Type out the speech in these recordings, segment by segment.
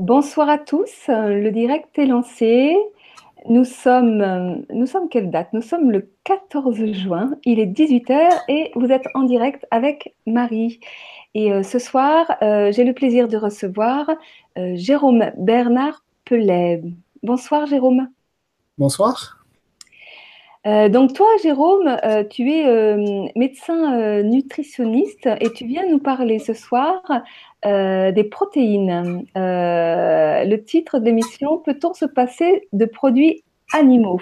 Bonsoir à tous, le direct est lancé. Nous sommes, nous sommes quelle date? Nous sommes le 14 juin, il est 18h et vous êtes en direct avec Marie. Et euh, ce soir, euh, j'ai le plaisir de recevoir euh, Jérôme Bernard Pellet. Bonsoir Jérôme. Bonsoir. Donc toi, Jérôme, tu es médecin nutritionniste et tu viens nous parler ce soir des protéines. le titre de l'émission, Peut-on se passer de produits animaux?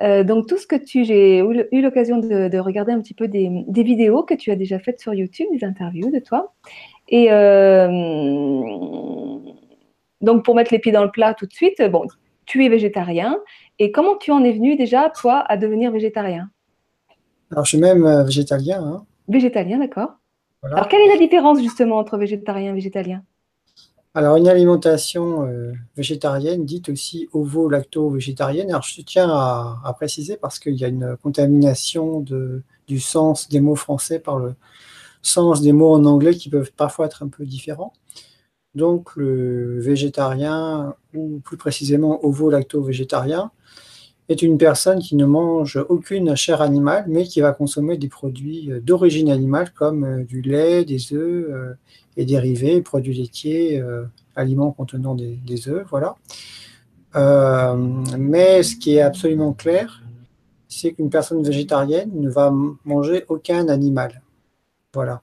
Donc tout ce que tu, j'ai eu l'occasion de, regarder un petit peu des, vidéos que tu as déjà faites sur YouTube, des interviews de toi. Et donc pour mettre les pieds dans le plat tout de suite, bon, tu es végétarien. Et comment tu en es venu déjà, toi, à devenir végétarien? Alors je suis même euh, végétalien. Hein. Végétalien, d'accord. Alors, quelle est la différence justement entre végétarien et végétalien? Alors, une alimentation euh, végétarienne, dite aussi ovo-lacto-végétarienne. Alors, je tiens à, préciser parce qu'il y a une contamination de, du sens des mots français par le sens des mots en anglais qui peuvent parfois être un peu différents. Donc, le végétarien, ou plus précisément ovo-lacto-végétarien, est une personne qui ne mange aucune chair animale, mais qui va consommer des produits euh, d'origine animale comme euh, du lait, des œufs euh, et dérivés, produits laitiers, aliments contenant des, œufs, voilà. mais ce qui est absolument clair, c'est qu'une personne végétarienne ne va manger aucun animal. Voilà.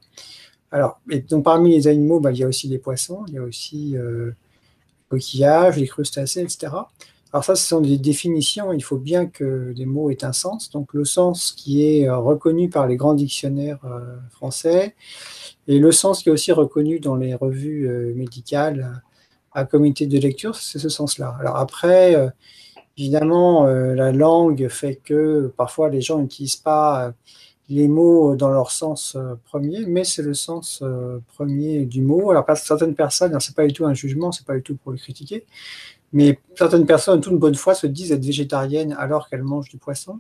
Alors, donc parmi les animaux, bah, il y a aussi des poissons, il y a aussi les coquillages, les crustacés, etc. Alors ça, ce sont des définitions. Il faut bien que les mots aient un sens. Donc le sens qui est euh, reconnu par les grands dictionnaires euh, français et le sens qui est aussi reconnu dans les revues euh, médicales à comité de lecture, c'est ce sens-là. Alors après, évidemment, la langue fait que parfois les gens n'utilisent pas les mots dans leur sens premier, mais c'est le sens premier du mot. Alors certaines personnes, c'est pas du tout un jugement, c'est pas du tout pour le critiquer, mais certaines personnes, toute bonne foi, se disent être végétariennes alors qu'elles mangent du poisson.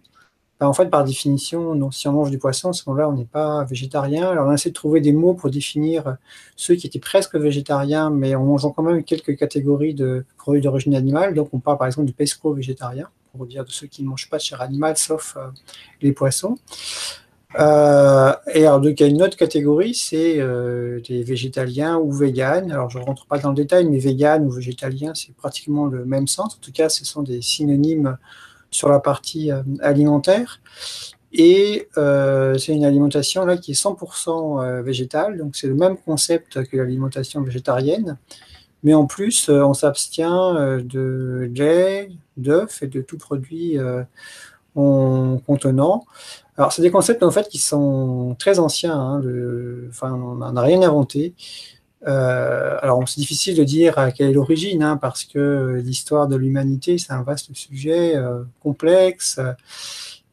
Ben, en fait, par définition, non, si on mange du poisson, à ce moment-là, on n'est pas végétarien. Alors, on a essayé de trouver des mots pour définir ceux qui étaient presque végétariens, mais en mangeant quand même quelques catégories de produits d'origine animale. Donc, on parle par exemple de pesco-végétarien, pour dire de ceux qui ne mangent pas de chair animale, sauf euh, les poissons. Euh, et alors, donc, il y a une autre catégorie, c'est euh, des végétaliens ou véganes? Alors, je ne rentre pas dans le détail, mais vegan ou végétalien, c'est pratiquement le même sens. En tout cas, ce sont des synonymes sur la partie euh, alimentaire. Et c'est une alimentation là qui est 100% végétale, donc c'est le même concept que l'alimentation végétarienne. Mais en plus, on s'abstient de lait, d'œufs et de tout produit contenant. Alors, c'est des concepts en fait qui sont très anciens. Hein, enfin, on n'a rien inventé. Euh, alors, c'est difficile de dire à quelle est l'origine, hein, parce que l'histoire de l'humanité, c'est un vaste sujet euh, complexe.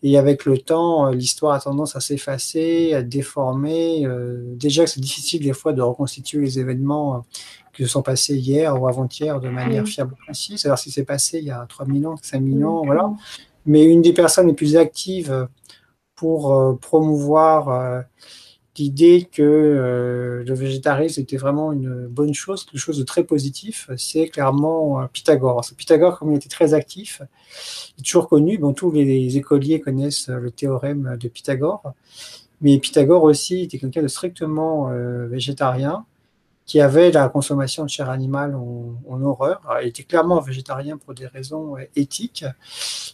Et avec le temps, l'histoire a tendance à s'effacer, à déformer. Euh, déjà, c'est difficile des fois de reconstituer les événements qui se sont passés hier ou avant-hier de manière fiable et précise. Alors, si c'est passé il y a 3000 ans, 5000 ans, voilà. Mais une des personnes les plus actives pour euh, promouvoir euh, l'idée que euh, le végétarisme était vraiment une bonne chose, quelque chose de très positif, c'est clairement Pythagore. Pythagore, comme il était très actif, est toujours connu. Bon, tous les écoliers connaissent le théorème de Pythagore, mais Pythagore aussi était quelqu'un de strictement végétarien qui avait la consommation de chair animale en, horreur. il était clairement végétarien pour des raisons euh, éthiques.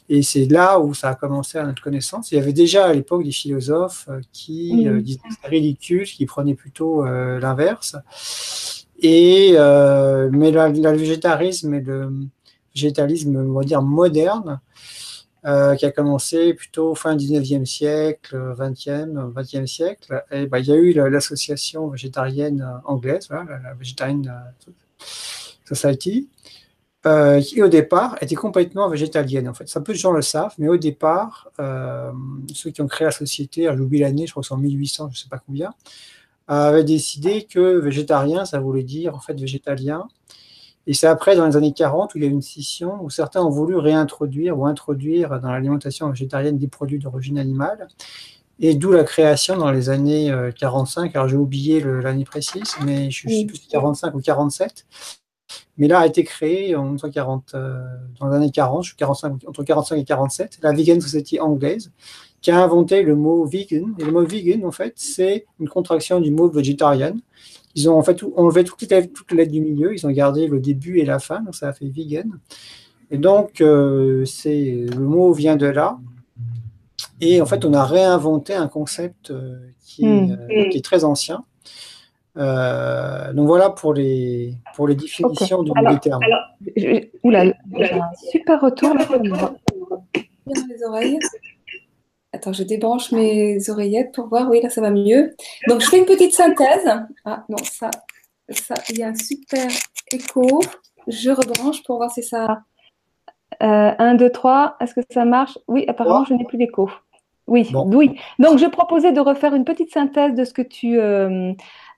Et c'est là où ça a commencé à notre connaissance. Il y avait déjà à l'époque des philosophes euh, qui euh, disaient que c'était ridicule, qui prenaient plutôt l'inverse. Et, mais le végétarisme et le végétalisme, on va dire, moderne, euh, qui a commencé plutôt fin 19e siècle, 20e, 20e siècle. Et bah, il y a eu l'association végétarienne anglaise, la, Vegetarian Society, euh, qui au départ était complètement végétalienne. En fait, ça peu de gens le savent, mais au départ, euh, ceux qui ont créé la société, j'oublie l'année, je crois que c'est en 1800, je ne sais pas combien, avaient décidé que végétarien, ça voulait dire en fait végétalien. Et c'est après, dans les années 40, où il y a eu une scission, où certains ont voulu réintroduire ou introduire dans l'alimentation végétarienne des produits d'origine animale. Et d'où la création dans les années 45, euh, alors j'ai oublié l'année précise, mais je ne sais plus si 45 ou 47, mais là a été créée en 1940, dans les années 40, 45, entre 45 et 47, la Vegan Society anglaise, qui a inventé le mot vegan. Et le mot vegan, en fait, c'est une contraction du mot vegetarian. Ils ont en fait enlevé toutes les, toutes les lettres du milieu, ils ont gardé le début et la fin, donc ça a fait vegan. Et donc, euh, c'est le mot vient de là. Et en fait, on a réinventé un concept euh, qui, est, hmm. euh, qui, est, très ancien. donc voilà pour les, pour les définitions terme. Alors, oula, j'ai un super retour. Dans les oreilles. Attends, je débranche mes oreillettes pour voir. Oui, là, ça va mieux. Donc, je fais une petite synthèse. Ah, non, ça, ça, il y a un super écho. Je rebranche pour voir si ça. 1, 2, 3. Est-ce que ça marche? Oui, apparemment, je n'ai plus d'écho. Oui, oui. Donc, je proposais de refaire une petite synthèse de ce que tu euh,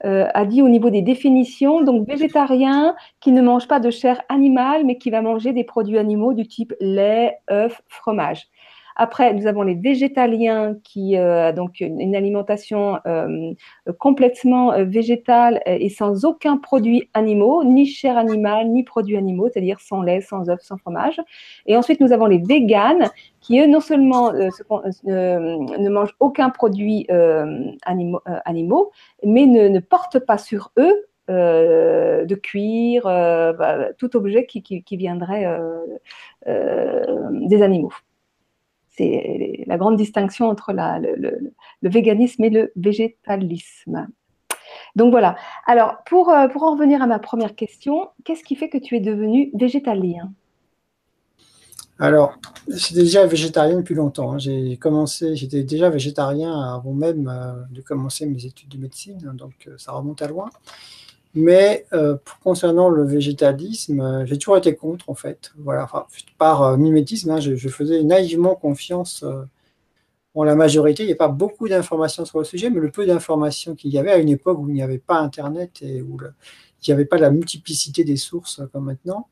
euh, as dit au niveau des définitions. Donc, végétarien qui ne mange pas de chair animale, mais qui va manger des produits animaux du type lait, œufs, fromage. Après, nous avons les végétaliens qui euh, donc une, alimentation euh, complètement euh, végétale et sans aucun produit animaux, ni chair animale, ni produits animaux, c'est-à-dire sans lait, sans œufs, sans fromage. Et ensuite, nous avons les véganes qui eux non seulement ne mangent aucun produit animaux, mais ne, portent pas sur eux de cuir, bah, tout objet qui viendrait des animaux. C'est la grande distinction entre le, véganisme et le végétalisme. Donc voilà. Alors, pour, euh, pour en revenir à ma première question, qu'est-ce qui fait que tu es devenu végétalien? Alors, j'étais déjà végétarien depuis longtemps. Hein. J'ai commencé, j'étais déjà végétarien avant même euh, de commencer mes études de médecine, hein, donc euh, ça remonte à loin. Mais euh, concernant le végétalisme, euh, j'ai toujours été contre, en fait. Voilà, par euh, mimétisme, hein, je, faisais naïvement confiance en la majorité. Il n'y a pas beaucoup d'informations sur le sujet, mais le peu d'informations qu'il y avait à une époque où il n'y avait pas Internet et où il n'y avait pas la multiplicité des sources comme maintenant,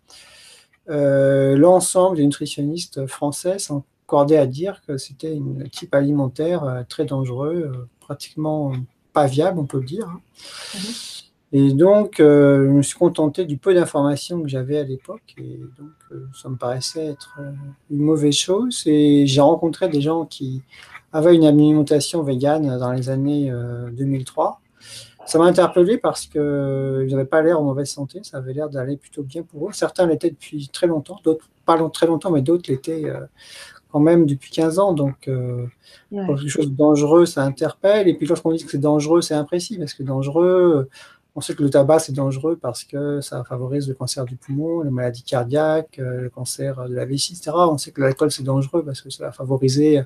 l'ensemble des nutritionnistes français s'encordaient à dire que c'était un type alimentaire très dangereux, pratiquement pas viable, on peut le dire. Hein. Et donc, euh, je me suis contenté du peu d'informations que j'avais à l'époque. Et donc, euh, ça me paraissait être euh, une mauvaise chose. Et j'ai rencontré des gens qui avaient une alimentation végane dans les années 2003. Ça m'a interpellé parce qu'ils n'avaient pas l'air en mauvaise santé. Ça avait l'air d'aller plutôt bien pour eux. Certains l'étaient depuis très longtemps, d'autres pas très longtemps, mais d'autres l'étaient quand même depuis 15 ans. Donc, quelque chose de dangereux, ça interpelle. Et puis, lorsqu'on dit que c'est dangereux, c'est imprécis parce que dangereux, on sait que le tabac, c'est dangereux parce que ça favorise le cancer du poumon, les maladies cardiaques, euh, le cancer de la vessie, etc. On sait que l'alcool, c'est dangereux parce que ça va favoriser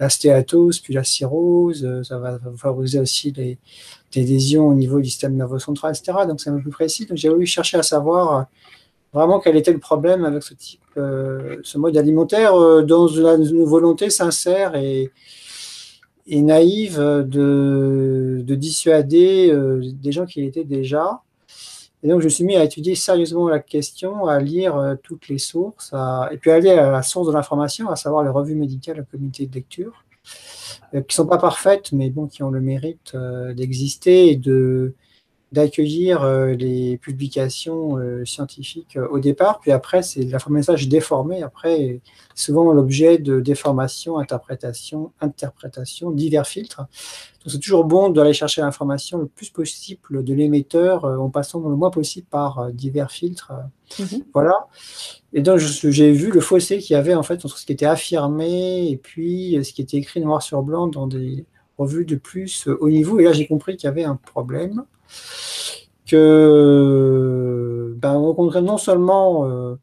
la stéatose, puis la cirrhose, euh, ça va favoriser aussi les, des lésions au niveau du système nerveux central, etc. Donc, c'est un peu plus précis. Donc, j'ai voulu chercher à savoir euh, vraiment quel était le problème avec ce type, ce mode alimentaire dans une volonté sincère et, et naïve de, de dissuader euh, des gens qui l'étaient déjà. Et donc, je me suis mis à étudier sérieusement la question, à lire euh, toutes les sources, et puis à aller à la source de l'information, à savoir les revues médicales, la comité de lecture, euh, qui ne sont pas parfaites, mais bon, qui ont le mérite d'exister et de, d'accueillir euh, les publications euh, scientifiques euh, au départ, puis après, c'est l'information déformé, après, souvent l'objet de déformation, interprétation, interprétation, divers filtres. Donc, c'est toujours bon d'aller chercher l'information le plus possible de l'émetteur en passant le moins possible par divers filtres. Mhm. Voilà. Et donc, j'ai vu le fossé qu'il y avait en fait entre ce qui était affirmé et puis ce qui était écrit noir sur blanc dans des revues de plus haut niveau. Et là, j'ai compris qu'il y avait un problème que ben, on rencontrait non seulement, euh,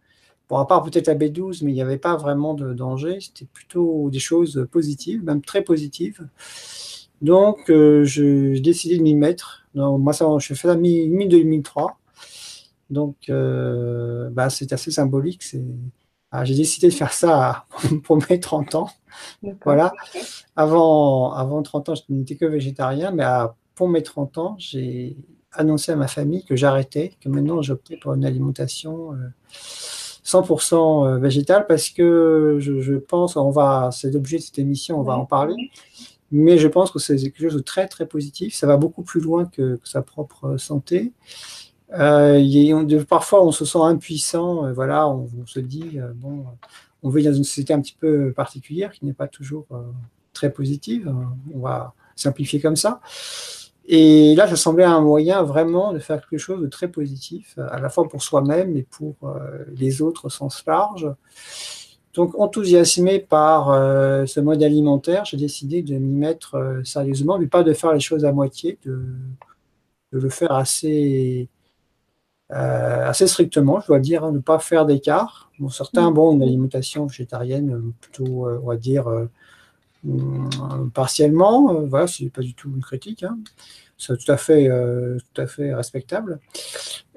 bon, à part peut-être la B12, mais il n'y avait pas vraiment de danger, c'était plutôt des choses positives, même très positives. Donc, euh, j'ai décidé de m'y mettre. Donc, moi, ça, je fais la mi-2003. Donc, euh, ben, c'est assez symbolique. Ah, j'ai décidé de faire ça pour mes 30 ans. Voilà. Avant, avant 30 ans, je n'étais que végétarien, mais pour mes 30 ans, j'ai annoncé à ma famille que j'arrêtais, que maintenant j'optais pour une alimentation 100% euh, euh, végétale parce que je, pense, on va, c'est l'objet de cette émission, on va en parler, mais je pense que c'est quelque chose de très très positif. Ça va beaucoup plus loin que, sa propre santé. Euh, parfois, on se sent impuissant. Voilà, on, se dit, bon, on vit dans une société un petit peu particulière qui n'est pas toujours très positive. On va simplifier comme ça. Et là, ça semblait un moyen vraiment de faire quelque chose de très positif, à la fois pour soi-même et pour les autres au sens large. Donc, enthousiasmé par ce mode alimentaire, j'ai décidé de m'y mettre sérieusement, mais pas de faire les choses à moitié, de, de le faire assez euh, assez strictement, je dois dire, hein, ne pas faire d'écart. Bon, certains, mm. bon, une alimentation végétarienne, euh, plutôt, euh, on va dire, partiellement, voilà, c'est pas du tout une critique, hein. c'est tout à fait, tout à fait respectable.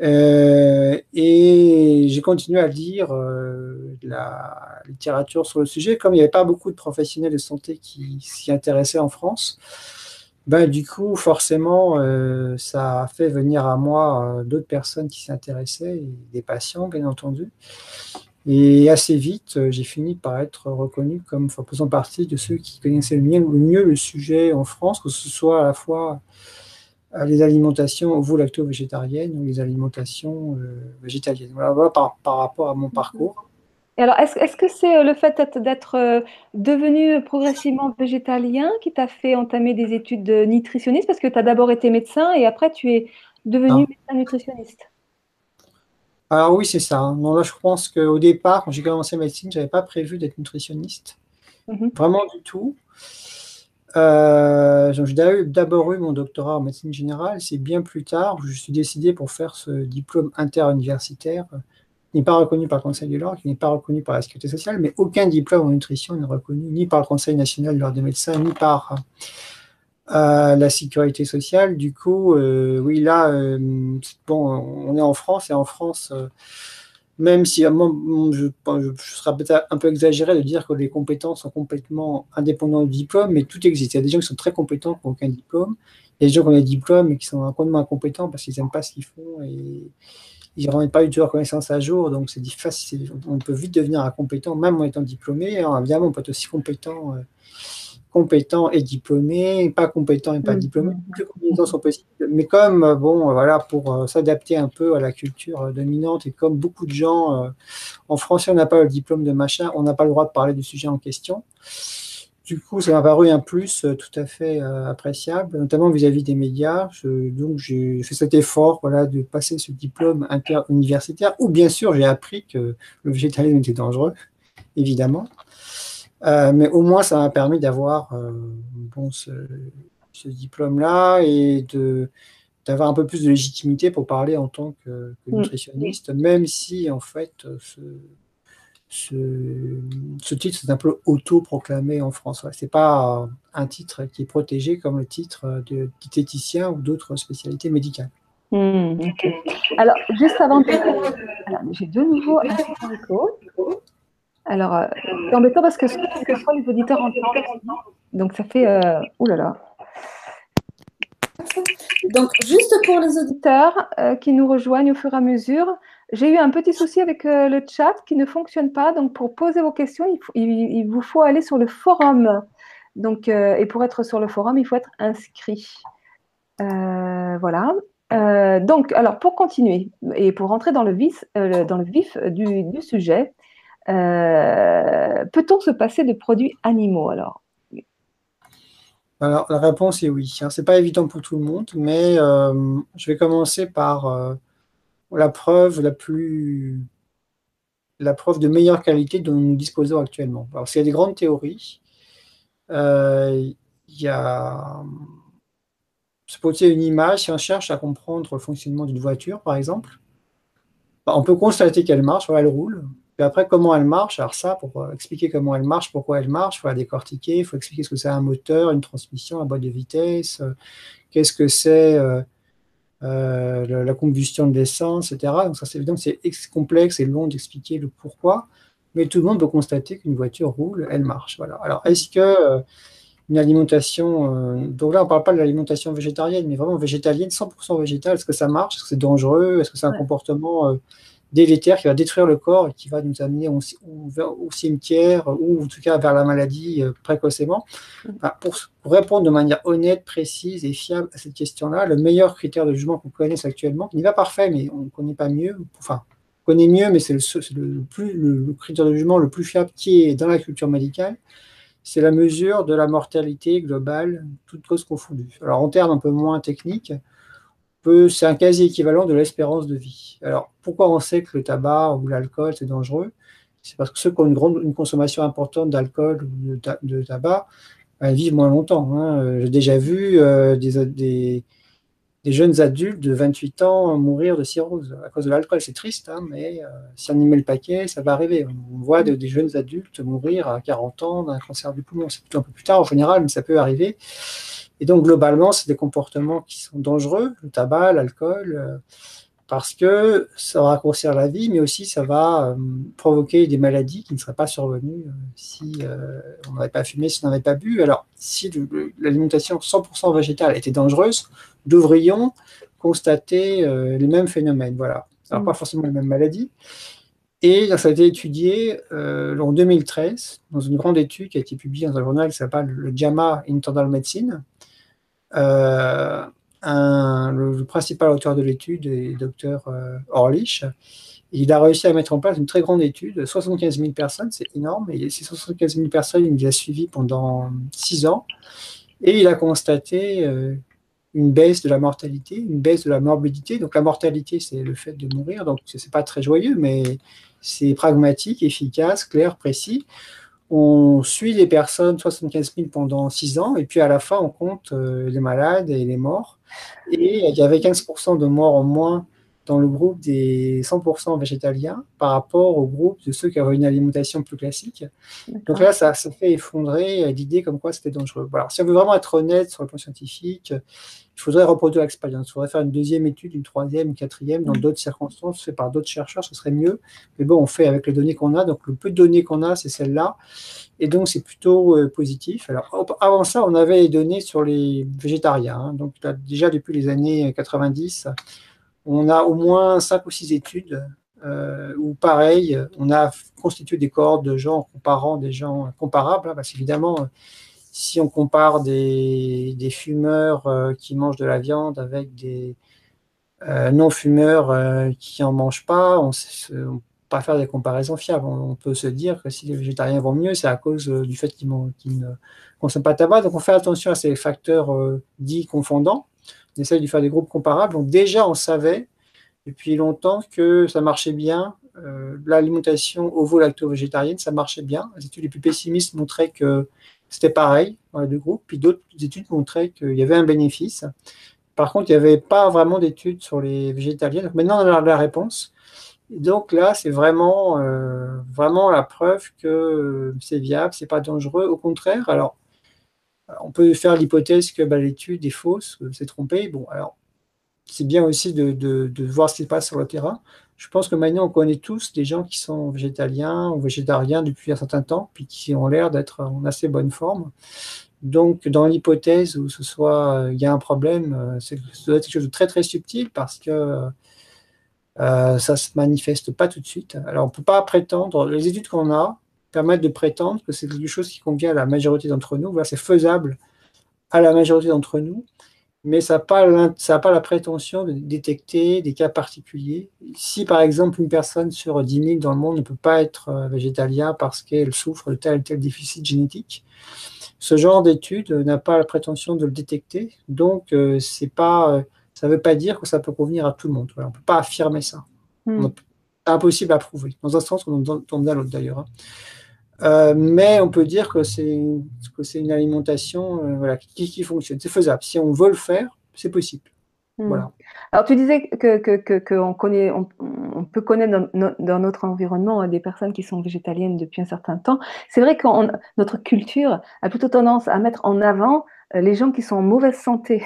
et j'ai continué à lire la littérature sur le sujet, comme il n'y avait pas beaucoup de professionnels de santé qui s'y intéressaient en France. Ben, du coup, forcément, euh, ça a fait venir à moi euh, d'autres personnes qui s'intéressaient, des patients, bien entendu. Et assez vite, euh, j'ai fini par être reconnu comme faisant partie de ceux qui connaissaient le mieux, le sujet en France, que ce soit à la fois les alimentations ovo-lacto-végétariennes ou les alimentations végétaliennes. Voilà, par, par rapport à mon parcours alors, est-ce que c'est euh, le fait d'être euh, devenu progressivement végétalien qui t'a fait entamer des études de nutritionniste Parce que tu as d'abord été médecin et après tu es devenu médecin nutritionniste. Alors oui, c'est ça. Non, là, je pense qu'au départ, quand j'ai commencé médecine, je n'avais pas prévu d'être nutritionniste. Mhm. Vraiment du tout. Euh, j'ai d'abord eu mon doctorat en médecine générale. C'est bien plus tard que je suis décidé pour faire ce diplôme interuniversitaire n'est pas reconnu par le Conseil de l'ordre, qui n'est pas reconnu par la Sécurité sociale, mais aucun diplôme en nutrition n'est reconnu ni par le Conseil national de l'ordre des médecins, ni par euh, la Sécurité sociale. Du coup, euh, oui, là, euh, bon, on est en France, et en France, même si je, je, serais peut-être un peu exagéré de dire que les compétences sont complètement indépendantes du diplôme, mais tout existe. Il y a des gens qui sont très compétents qui n'ont aucun diplôme, il y a des gens qui ont des diplômes et qui sont complètement incompétents parce qu'ils n'aiment pas ce qu'ils font et ils ne rendent pas du tout leur connaissance à jour, donc c'est difficile. On peut vite devenir incompétent, même en étant diplômé. Alors, évidemment, on peut être aussi compétent, euh, compétent et diplômé, pas compétent et pas mm. diplômé. Toutes les combinaisons sont possibles. Mais comme, euh, bon, voilà, pour euh, s'adapter un peu à la culture dominante, et comme beaucoup de gens, en français, on n'a pas le diplôme de machin, on n'a pas le droit de parler du sujet en question. Du coup, ça m'a paru un plus euh, tout à fait euh, appréciable, notamment vis-à-vis des médias. donc, j'ai fait cet effort voilà, de passer ce diplôme interuniversitaire, où bien sûr, j'ai appris que le végétalisme était dangereux, évidemment. Euh, mais au moins, ça m'a permis d'avoir bon, ce, diplôme-là et de d'avoir un peu plus de légitimité pour parler en tant que, que mmh. nutritionniste, même si en fait ce, ce, titre, c'est un peu auto-proclamé en France. Ce n'est pas un titre qui est protégé comme le titre de diététicien ou d'autres spécialités médicales. Hmm, Alors, juste avant de... J'ai de nouveau un. Alors, euh, c'est embêtant parce que, que soit les auditeurs entendent. Donc, ça fait... Euh... Ouh là là. Donc, juste pour les auditeurs euh, qui nous rejoignent au fur et à mesure, j'ai eu un petit souci avec euh, le chat qui ne fonctionne pas. Donc, pour poser vos questions, il, vous faut aller sur le forum. Donc, euh, et pour être sur le forum, il faut être inscrit. Euh, voilà. donc, alors, pour continuer et pour rentrer dans le, vif, dans le vif du, sujet, peut-on se passer de produits animaux alors? Alors, la réponse est oui. Hein. Ce n'est pas évident pour tout le monde, mais je vais commencer par la preuve la plus la preuve de meilleure qualité dont nous disposons actuellement. Alors, s'il y a des grandes théories, euh, il y a se poser une image, si on cherche à comprendre le fonctionnement d'une voiture, par exemple, bah, on peut constater qu'elle marche, elle roule. Puis après, comment elle marche? Alors ça, pour euh, expliquer comment elle marche, pourquoi elle marche, il faut la décortiquer, il faut expliquer ce que c'est un moteur, une transmission, un boîte de vitesse, euh, qu'est-ce que c'est euh, la, combustion de l'essence, etc. Donc ça, c'est évident, c'est complexe et long d'expliquer le pourquoi, mais tout le monde peut constater qu'une voiture roule, elle marche. Voilà. Alors, est-ce que une alimentation, donc là, on ne parle pas de l'alimentation végétarienne, mais vraiment végétalienne, 100% végétale, est-ce que ça marche? Est-ce que c'est dangereux? Est-ce que c'est un comportement délétère qui va détruire le corps et qui va nous amener au, cimetière ou en tout cas vers la maladie euh, précocement. pour, répondre de manière honnête, précise et fiable à cette question-là, le meilleur critère de jugement qu'on connaisse actuellement, qui n'est pas parfait, mais on ne connaît pas mieux, enfin, on connaît mieux, mais c'est le, plus, le, critère de jugement le plus fiable qui est dans la culture médicale, c'est la mesure de la mortalité globale, toutes causes confondues. Alors en termes un peu moins techniques, c'est un quasi équivalent de l'espérance de vie. Alors, pourquoi on sait que le tabac ou l'alcool, c'est dangereux? C'est parce que ceux qui ont une, grande, une consommation importante d'alcool ou de, tabac ben, vivent moins longtemps. Hein. Euh, j'ai déjà vu euh, des, jeunes adultes de 28 ans mourir de cirrhose à cause de l'alcool. C'est triste, hein, mais euh, si on y met le paquet, ça va arriver. On voit des jeunes adultes mourir à 40 ans d'un cancer du poumon. C'est plutôt un peu plus tard en général, mais ça peut arriver. Et donc, globalement, c'est des comportements qui sont dangereux, le tabac, l'alcool, euh, parce que ça va raccourcir la vie, mais aussi ça va euh, provoquer des maladies qui ne seraient pas survenues euh, si on n'avait pas fumé, si on n'avait pas bu. Alors, si l'alimentation 100% végétale était dangereuse, devrions constater les mêmes phénomènes. Voilà. Alors, pas forcément les mêmes maladies. Et ça a été étudié en 2013 dans une grande étude qui a été publiée dans un journal qui s'appelle le JAMA Internal Medicine, euh, le, principal auteur de l'étude est le docteur euh, Orlich. Il a réussi à mettre en place une très grande étude, 75 000 personnes, c'est énorme, et ces 75 000 personnes, il les a suivies pendant 6 ans, et il a constaté euh, une baisse de la mortalité, une baisse de la morbidité. Donc la mortalité, c'est le fait de mourir, donc ce n'est pas très joyeux, mais c'est pragmatique, efficace, clair, précis on suit les personnes, 75 000 pendant 6 ans, et puis à la fin, on compte euh, les malades et les morts. Et il y avait 15% de morts en moins dans le groupe des 100% végétaliens par rapport au groupe de ceux qui avaient une alimentation plus classique. Donc là, ça se fait effondrer l'idée comme quoi c'était dangereux. Alors, si on veut vraiment être honnête sur le plan scientifique, il faudrait reproduire l'expérience. Il faudrait faire une deuxième étude, une troisième, une quatrième, dans mm. d'autres circonstances, fait par d'autres chercheurs, ce serait mieux. Mais bon, on fait avec les données qu'on a. Donc, le peu de données qu'on a, c'est celle-là. Et donc, c'est plutôt euh, positif. Alors, avant ça, on avait les données sur les végétariens. Hein. Donc, déjà depuis les années 90, on a au moins cinq ou six études euh, où, pareil, on a constitué des cohortes de gens en comparant des gens comparables. Hein, parce qu'évidemment, si on compare des, fumeurs euh, qui mangent de la viande avec des euh, non-fumeurs euh, qui n'en mangent pas, on ne peut pas faire des comparaisons fiables. On, peut se dire que si les végétariens vont mieux, c'est à cause du fait qu'ils ne consomment pas de tabac. Donc on fait attention à ces facteurs dits confondants. Essaye de faire des groupes comparables. Donc déjà, on savait depuis longtemps que ça marchait bien. L'alimentation ovo-lacto-végétarienne, ça marchait bien. Les études les plus pessimistes montraient que c'était pareil dans les deux groupes. Puis d'autres études montraient qu'il y avait un bénéfice. Par contre, il n'y avait pas vraiment d'études sur les végétaliens. Donc maintenant, on a la réponse. donc là, c'est vraiment, euh, vraiment la preuve que c'est viable, c'est pas dangereux. Au contraire, alors, on peut faire l'hypothèse que bah, l'étude est fausse, c'est trompé. Bon, alors, c'est bien aussi de, voir ce qui se passe sur le terrain. Je pense que maintenant, on connaît tous des gens qui sont végétaliens ou végétariens depuis un certain temps, puis qui ont l'air d'être en assez bonne forme. Donc, dans l'hypothèse où ce soit, il y a un problème, euh, c'est quelque chose de très très subtil parce que euh, ça se manifeste pas tout de suite. Alors, on ne peut pas prétendre, les études qu'on a permettent de prétendre que c'est quelque chose qui convient à la majorité d'entre nous. Voilà, c'est faisable à la majorité d'entre nous mais ça n'a pas, pas, la prétention de détecter des cas particuliers. Si par exemple une personne sur 10 000 dans le monde ne peut pas être euh, végétalien parce qu'elle souffre de tel ou tel déficit génétique, ce genre d'étude n'a pas la prétention de le détecter. Donc, euh, c'est pas, euh, ça ne veut pas dire que ça peut convenir à tout le monde. on ne peut pas affirmer ça. C'est impossible à prouver. Dans un sens, on dans, dans l'autre d'ailleurs. Hein. Euh, mais on peut dire que c'est une alimentation euh, voilà, qui, fonctionne. C'est faisable. Si on veut le faire, c'est possible. Hmm. Voilà. Alors, tu disais qu'on que, connaît, on, peut connaître dans, notre environnement hein, des personnes qui sont végétaliennes depuis un certain temps. C'est vrai que notre culture a plutôt tendance à mettre en avant euh, les gens qui sont en mauvaise santé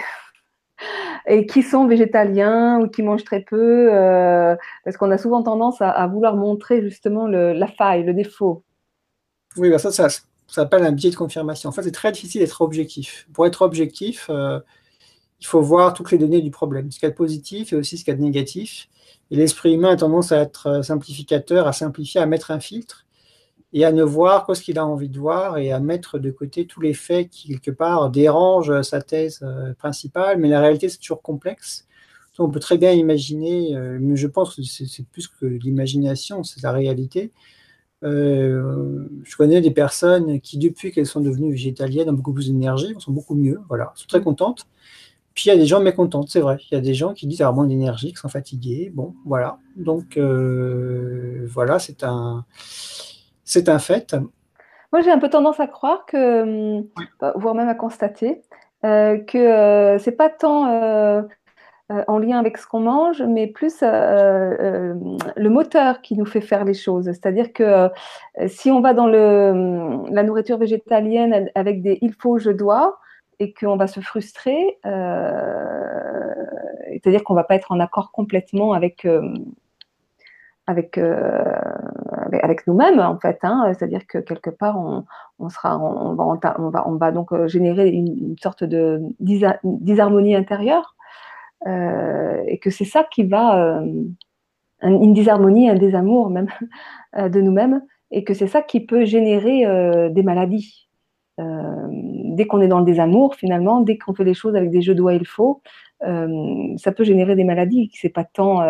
et qui sont végétaliens ou qui mangent très peu, parce qu'on a souvent tendance à, vouloir montrer justement la faille, le défaut. Oui, bah, ça, ça, s'appelle un biais de confirmation. En fait, c'est très difficile d'être objectif. Pour être objectif, euh, il faut voir toutes les données du problème, ce qu'il y a de positif et aussi ce qu'il y a de négatif. Et l'esprit humain a tendance à être simplificateur, à simplifier, à mettre un filtre et à ne voir que ce qu'il a envie de voir et à mettre de côté tous les faits qui, quelque part, dérangent sa thèse euh, principale. Mais la réalité, c'est toujours complexe. Donc, on peut très bien imaginer, euh, mais je pense que c'est plus que l'imagination, c'est la réalité. Euh, je connais des personnes qui, depuis qu'elles sont devenues végétaliennes, ont beaucoup plus d'énergie, sont beaucoup mieux, voilà, sont très contentes. Puis il y a des gens mécontents, c'est vrai. Il y a des gens qui disent avoir moins d'énergie, qui sont fatigués. Bon, voilà. Donc voilà, c'est un, c'est un fait. Moi, j'ai un peu tendance à croire que, euh, voire même à constater, euh, que euh, c'est pas tant en lien avec ce qu'on mange, mais plus le moteur qui nous fait faire les choses. C'est-à-dire que si on va dans le, la nourriture végétalienne avec des il faut, je dois, et qu'on va se frustrer, c'est-à-dire qu'on va pas être en accord complètement avec euh, nous-mêmes, en fait. Hein. C'est-à-dire que quelque part, on, va, on, va, on va donc euh, générer une, sorte de disharmonie intérieure euh, et que c'est ça qui va, une disharmonie, un désamour même de nous-mêmes, et que c'est ça qui peut générer des maladies. dès qu'on est dans le désamour, finalement, dès qu'on fait les choses avec des jeux doigts il faut, ça peut générer des maladies. C'est pas tant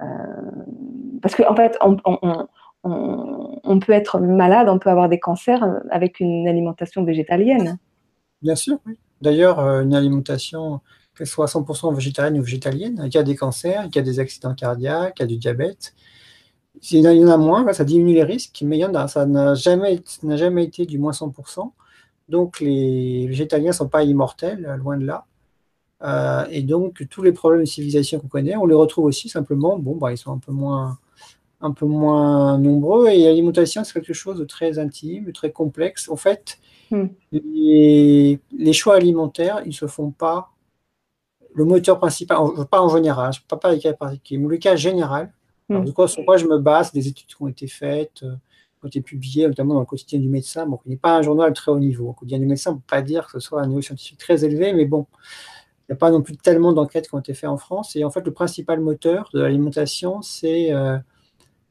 euh, parce qu'en en fait, on, peut être malade, on peut avoir des cancers avec une alimentation végétalienne. Bien sûr, oui. D'ailleurs, euh, une alimentation, qu'elle soit 100% végétarienne ou végétalienne, il y a des cancers, il y a des accidents cardiaques, il y a du diabète. Il y en a moins, ça diminue les risques, mais il y en a, ça n'a jamais, jamais été du moins 100%. Donc les végétaliens ne sont pas immortels, loin de là. Euh, et donc, tous les problèmes de civilisation qu'on connaît, on les retrouve aussi simplement, bon, bah, ils sont un peu moins, un peu moins nombreux. Et l'alimentation, c'est quelque chose de très intime, de très complexe. En fait, hmm. les, choix alimentaires, ils ne se font pas. Le moteur principal, pas en général, je ne parle pas des cas particuliers, mais le cas général, hmm. de quoi, sur quoi je me base, des études qui ont été faites, euh, qui ont été publiées, notamment dans le quotidien du médecin. Bon, il n'est pas un journal très haut niveau. Le quotidien du médecin, on ne peut pas dire que ce soit un niveau scientifique très élevé, mais bon, il n'y a pas non plus tellement d'enquêtes qui ont été faites en France. Et en fait, le principal moteur de l'alimentation, c'est euh,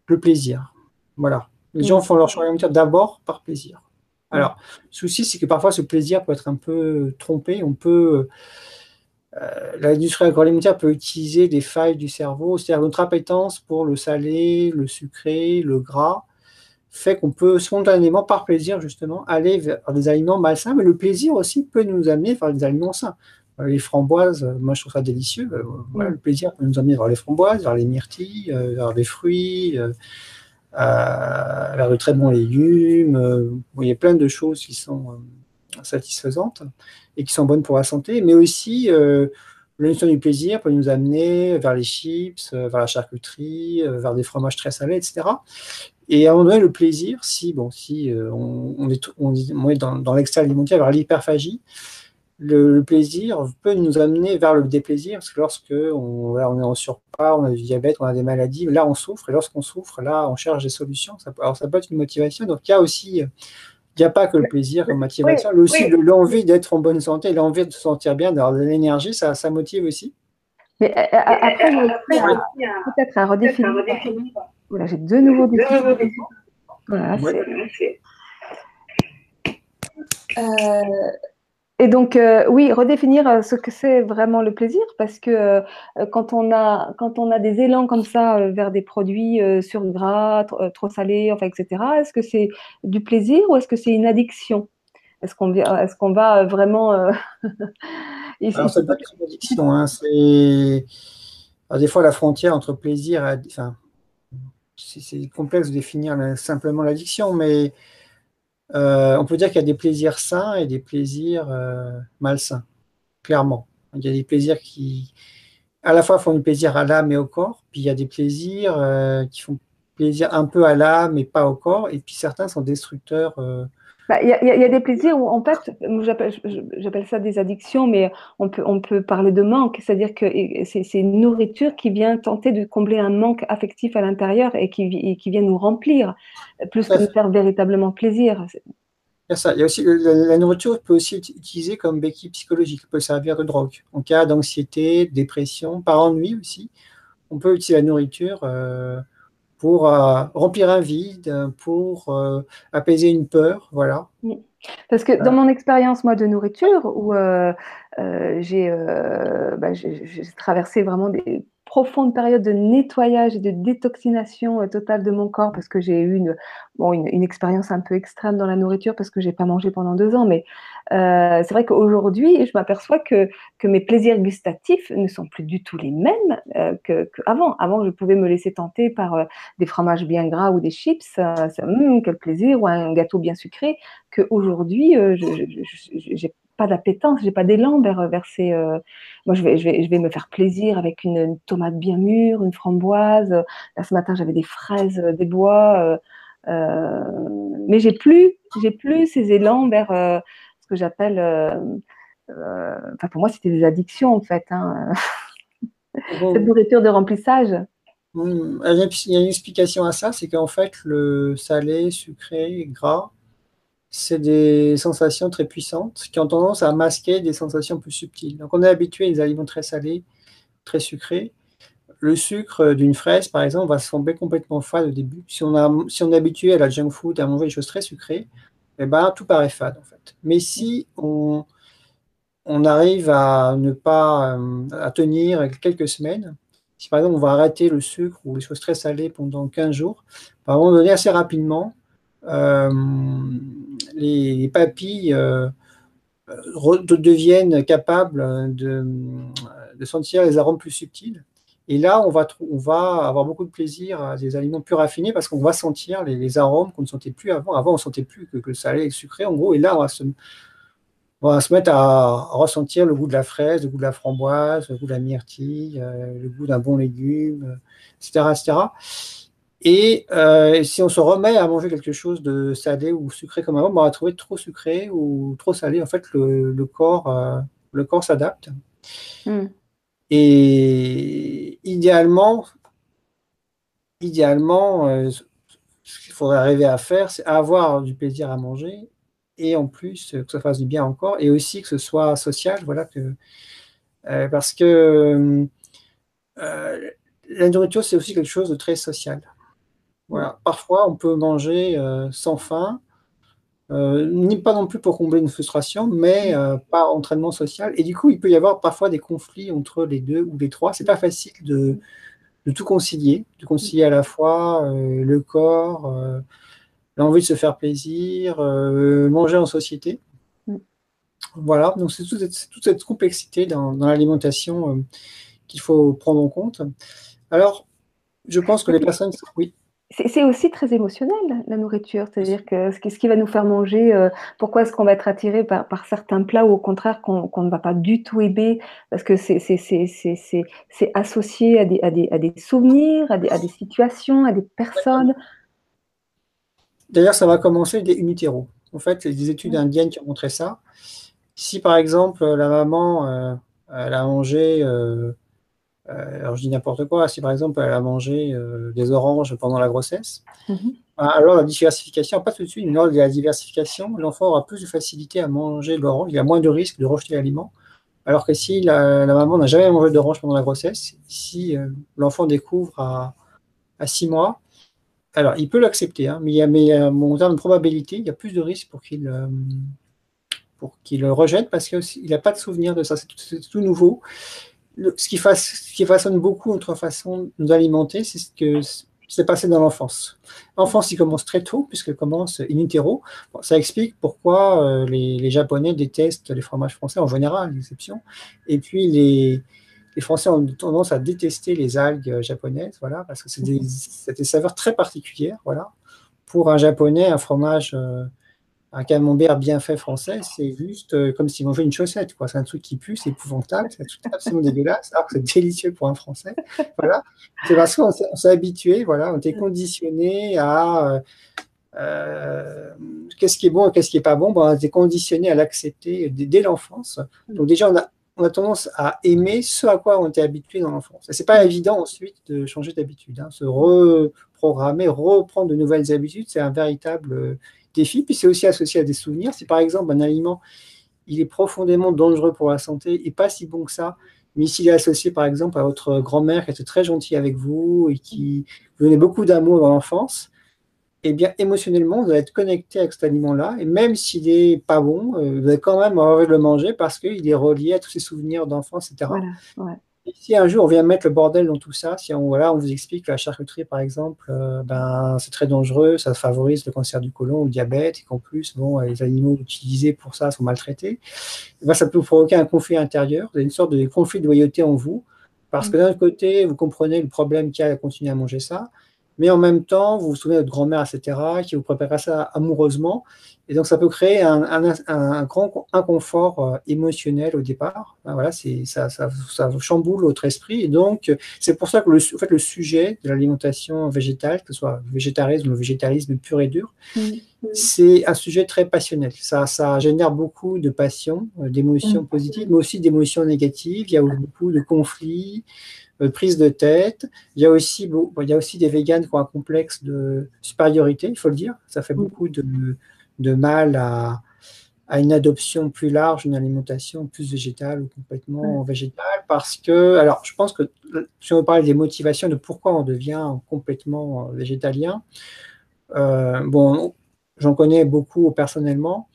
le plaisir. Voilà. Les gens font leur choix alimentaire d'abord par plaisir. Alors, le souci, c'est que parfois, ce plaisir peut être un peu trompé. On peut. Euh, l'industrie agroalimentaire peut utiliser des failles du cerveau, c'est-à-dire notre appétence pour le salé, le sucré, le gras, fait qu'on peut spontanément, par plaisir justement, aller vers des aliments malsains, mais le plaisir aussi peut nous amener vers des aliments sains. Euh, les framboises, euh, moi je trouve ça délicieux. Euh, voilà, le plaisir peut nous amener vers les framboises, vers les myrtilles, vers les fruits, vers de très bons légumes. il y a plein de choses qui sont satisfaisantes et qui sont bonnes pour la santé, mais aussi euh, notion du plaisir peut nous amener vers les chips, vers la charcuterie, vers des fromages très salés, etc. Et à un moment donné, le plaisir, si, bon, si on, est, on, est, dans, dans l'extra alimentaire, vers l'hyperphagie, le, plaisir peut nous amener vers le déplaisir, parce que lorsque on, est en surpoids, on a du diabète, on a des maladies, là on souffre, et lorsqu'on souffre, là on cherche des solutions. Ça, alors ça peut être une motivation. Donc il y a aussi, il n'y a pas que le plaisir comme motivation, mais aussi l'envie d'être en bonne santé, l'envie de se sentir bien, d'avoir de l'énergie, ça, ça motive aussi. Mais euh, euh, après, peut-être à redéfinir. Voilà, j'ai deux nouveaux défis. Voilà, c'est. Euh, et donc, euh, oui, redéfinir euh, ce que c'est vraiment le plaisir, parce que euh, quand, on a, quand on a des élans comme ça vers des produits sur gras, trop, salés, enfin, etc., est-ce que c'est du plaisir ou est-ce que c'est une addiction? Est-ce qu'on est qu'on va vraiment. Alors, c'est pas une addiction, hein, c'est. des fois, la frontière entre plaisir et. Enfin, c'est complexe de définir simplement l'addiction, mais euh, on peut dire qu'il y a des plaisirs sains et des plaisirs euh, malsains, clairement. Il y a des plaisirs qui, à la fois, font du plaisir à l'âme et au corps, puis il y a des plaisirs euh, qui font plaisir un peu à l'âme et pas au corps, et puis certains sont destructeurs bah, il y, a des plaisirs où, en fait, j'appelle ça des addictions, mais on peut, on peut parler de manque, c'est-à-dire que c'est une nourriture qui vient tenter de combler un manque affectif à l'intérieur et qui, qui vient nous remplir, plus que nous faire véritablement plaisir. Il y a ça. Il y a aussi, la, nourriture peut aussi être utilisée comme béquille psychologique, peut servir de drogue. En cas d'anxiété, dépression, par ennui aussi, on peut utiliser la nourriture euh, pour euh, remplir un vide, pour euh, apaiser une peur, voilà. Parce que dans mon expérience, moi, de nourriture, où j'ai bah, traversé vraiment des profonde période de nettoyage et de détoxination euh, totale de mon corps parce que j'ai eu une, expérience un peu extrême dans la nourriture parce que j'ai pas mangé pendant deux ans. Mais euh, c'est vrai qu'aujourd'hui, je m'aperçois que, mes plaisirs gustatifs ne sont plus du tout les mêmes euh, qu'avant. Avant, je pouvais me laisser tenter par des fromages bien gras ou des chips, hum, quel plaisir, ou un gâteau bien sucré, qu'aujourd'hui, je n'ai pas d'appétence, j'ai pas d'élan vers, vers ces. moi, je vais, je, vais, je vais me faire plaisir avec une, tomate bien mûre, une framboise. Là, ce matin, j'avais des fraises des bois. Euh, mais j'ai plus, j'ai plus ces élans vers ce que j'appelle. enfin, pour moi, c'était des addictions en fait. Hein. Cette nourriture de remplissage. Mmh, il y a une explication à ça, c'est qu'en fait, le salé, sucré, gras, c'est des sensations très puissantes qui ont tendance à masquer des sensations plus subtiles. Donc on est habitué à des aliments très salés, très sucrés. Le sucre d'une fraise, par exemple, va sembler complètement fade au début. Si on, a, si on est habitué à la junk food, à manger des choses très sucrées, eh ben, tout paraît fade en fait. Mais si on, arrive à ne pas euh, à tenir quelques semaines, si par exemple on va arrêter le sucre ou les choses très salées pendant 15 jours, à un moment donné, assez rapidement, euh, les, papilles euh, deviennent capables de, sentir les arômes plus subtils. Et là, on va, avoir beaucoup de plaisir à des aliments plus raffinés parce qu'on va sentir les, arômes qu'on ne sentait plus avant. Avant, on ne sentait plus que, le salé et le sucré, en gros. Et là, on va, se, on va se mettre à ressentir le goût de la fraise, le goût de la framboise, le goût de la myrtille, euh, le goût d'un bon légume, etc. etc. Et euh, si on se remet à manger quelque chose de salé ou sucré comme avant, on va trouver trop sucré ou trop salé. En fait, le, corps, euh, le corps s'adapte. Hmm. Et idéalement, idéalement, euh, ce qu'il faudrait arriver à faire, c'est avoir du plaisir à manger et en plus que ça fasse du bien encore et aussi que ce soit social. Voilà que parce que la nourriture, c'est aussi quelque chose de très social. Voilà. Parfois, on peut manger euh, sans faim, euh, ni pas non plus pour combler une frustration, mais euh, pas entraînement social. Et du coup, il peut y avoir parfois des conflits entre les deux ou les trois. C'est pas facile de, tout concilier, de concilier à la fois le corps, l'envie de se faire plaisir, manger en société. Mm. Voilà, donc c'est toute, cette complexité dans, dans l'alimentation qu'il faut prendre en compte. Alors, je pense que les personnes... Oui. C'est aussi très émotionnel, la nourriture. C'est-à-dire que ce qui, va nous faire manger, euh, pourquoi est-ce qu'on va être attiré par, certains plats ou au contraire qu'on ne va pas du tout aimer? Parce que c'est associé à des, à, des, à des, souvenirs, à des, à des situations, à des personnes. D'ailleurs, ça va commencer des unitéros. En fait, des études indiennes qui ont montré ça. Si par exemple la maman euh, elle a mangé euh, alors je dis n'importe quoi, si par exemple elle a mangé euh, des oranges pendant la grossesse, mhm. bah, alors la diversification, pas tout de suite, mais lors de la diversification, l'enfant aura plus de facilité à manger de l'orange, il y a moins de risque de rejeter l'aliment. Alors que si la, maman n'a jamais mangé d'orange pendant la grossesse, si euh, l'enfant découvre à, à 6 mois, alors il peut l'accepter, hein, mais, il y a, mais en termes de probabilité, il y a plus de pour qu'il pour qu'il le rejette parce qu'il n'a pas de souvenir de ça, c'est tout, nouveau ce, qui façonne beaucoup notre façon de nous alimenter, c'est ce que s'est passé dans l'enfance. L'enfance, il commence très tôt, puisqu'elle commence in utero. ça explique pourquoi euh, les, Japonais détestent les fromages français, en général, l'exception. Et puis, les, Français ont tendance à détester les algues japonaises, voilà, parce que c'est des, des, saveurs très particulières. Voilà. Pour un Japonais, un fromage euh, un camembert bien fait français, c'est juste euh, comme si mangeait une chaussette. Quoi. C'est un truc qui pue, c'est épouvantable, c'est absolument dégueulasse, alors que c'est délicieux pour un Français. Voilà. C'est parce qu'on s'est habitué, voilà, on était conditionné à euh, euh, qu'est-ce qui est bon et qu'est-ce qui n'est pas bon. on était conditionné à l'accepter dès, l'enfance. Donc déjà, on a, on a, tendance à aimer ce à quoi on était habitué dans l'enfance. Ce n'est pas évident ensuite de changer d'habitude. Hein. Se reprogrammer, reprendre de nouvelles habitudes, c'est un véritable défi. Puis c'est aussi associé à des souvenirs. Si par exemple un aliment, il est profondément dangereux pour la santé et pas si bon que ça, mais s'il est associé par exemple à votre grand-mère qui était très gentille avec vous et qui vous donnait beaucoup d'amour dans l'enfance, eh bien, émotionnellement, vous allez être connecté avec cet aliment-là. Et même s'il n'est pas bon, euh, vous allez quand même avoir envie de le manger parce qu'il est relié à tous ces souvenirs d'enfance, etc. Et si un jour on vient mettre le bordel dans tout ça, si on, voilà, on vous explique que la charcuterie, par exemple, euh, ben, c'est très dangereux, ça favorise le cancer du côlon, le diabète, et qu'en plus, bon, les animaux utilisés pour ça sont maltraités, eh ben, ça peut vous provoquer un conflit intérieur, une sorte de conflit de loyauté en vous, parce que mm. d'un côté, vous comprenez le problème qu'il y a à continuer à manger ça, mais en même temps, vous vous souvenez de votre grand-mère, etc., qui vous prépare ça amoureusement. Et donc, ça peut créer un, grand inconfort euh, émotionnel au départ. voilà, ça, ça, ça, chamboule votre esprit. Et donc, c'est pour ça que le, fait, le sujet de l'alimentation végétale, que ce soit le végétarisme ou le végétalisme pur et dur, mmh. c'est un sujet très passionnel. Ça, ça génère beaucoup de passion, euh, d'émotions mmh. positives, mais aussi d'émotions négatives. Il y a beaucoup de conflits. Euh, prise de tête. Il y a aussi, bon, il y a aussi des véganes qui ont un complexe de supériorité, il faut le dire. Ça fait mm. beaucoup de, de mal à, à, une adoption plus large, une alimentation plus végétale ou complètement végétale, parce que, alors, je pense que si on parle des motivations de pourquoi on devient complètement végétalien, euh, bon, j'en connais beaucoup personnellement.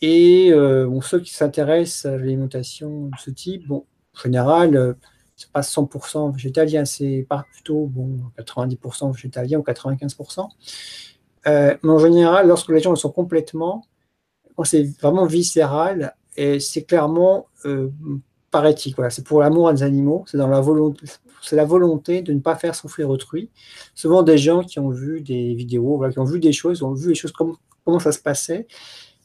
Et euh, bon, ceux qui s'intéressent à l'alimentation de ce type, bon, en général, c'est pas 100% végétalien, c'est plutôt bon, 90% végétalien ou 95%. Euh, mais en général, lorsque les gens sont complètement, c'est vraiment viscéral et c'est clairement euh, par éthique. C'est pour l'amour des animaux, c'est dans la volonté, c'est la volonté de ne pas faire souffrir autrui. Souvent des gens qui ont vu des vidéos, qui ont vu des choses, ont vu les choses comme, comment ça se passait.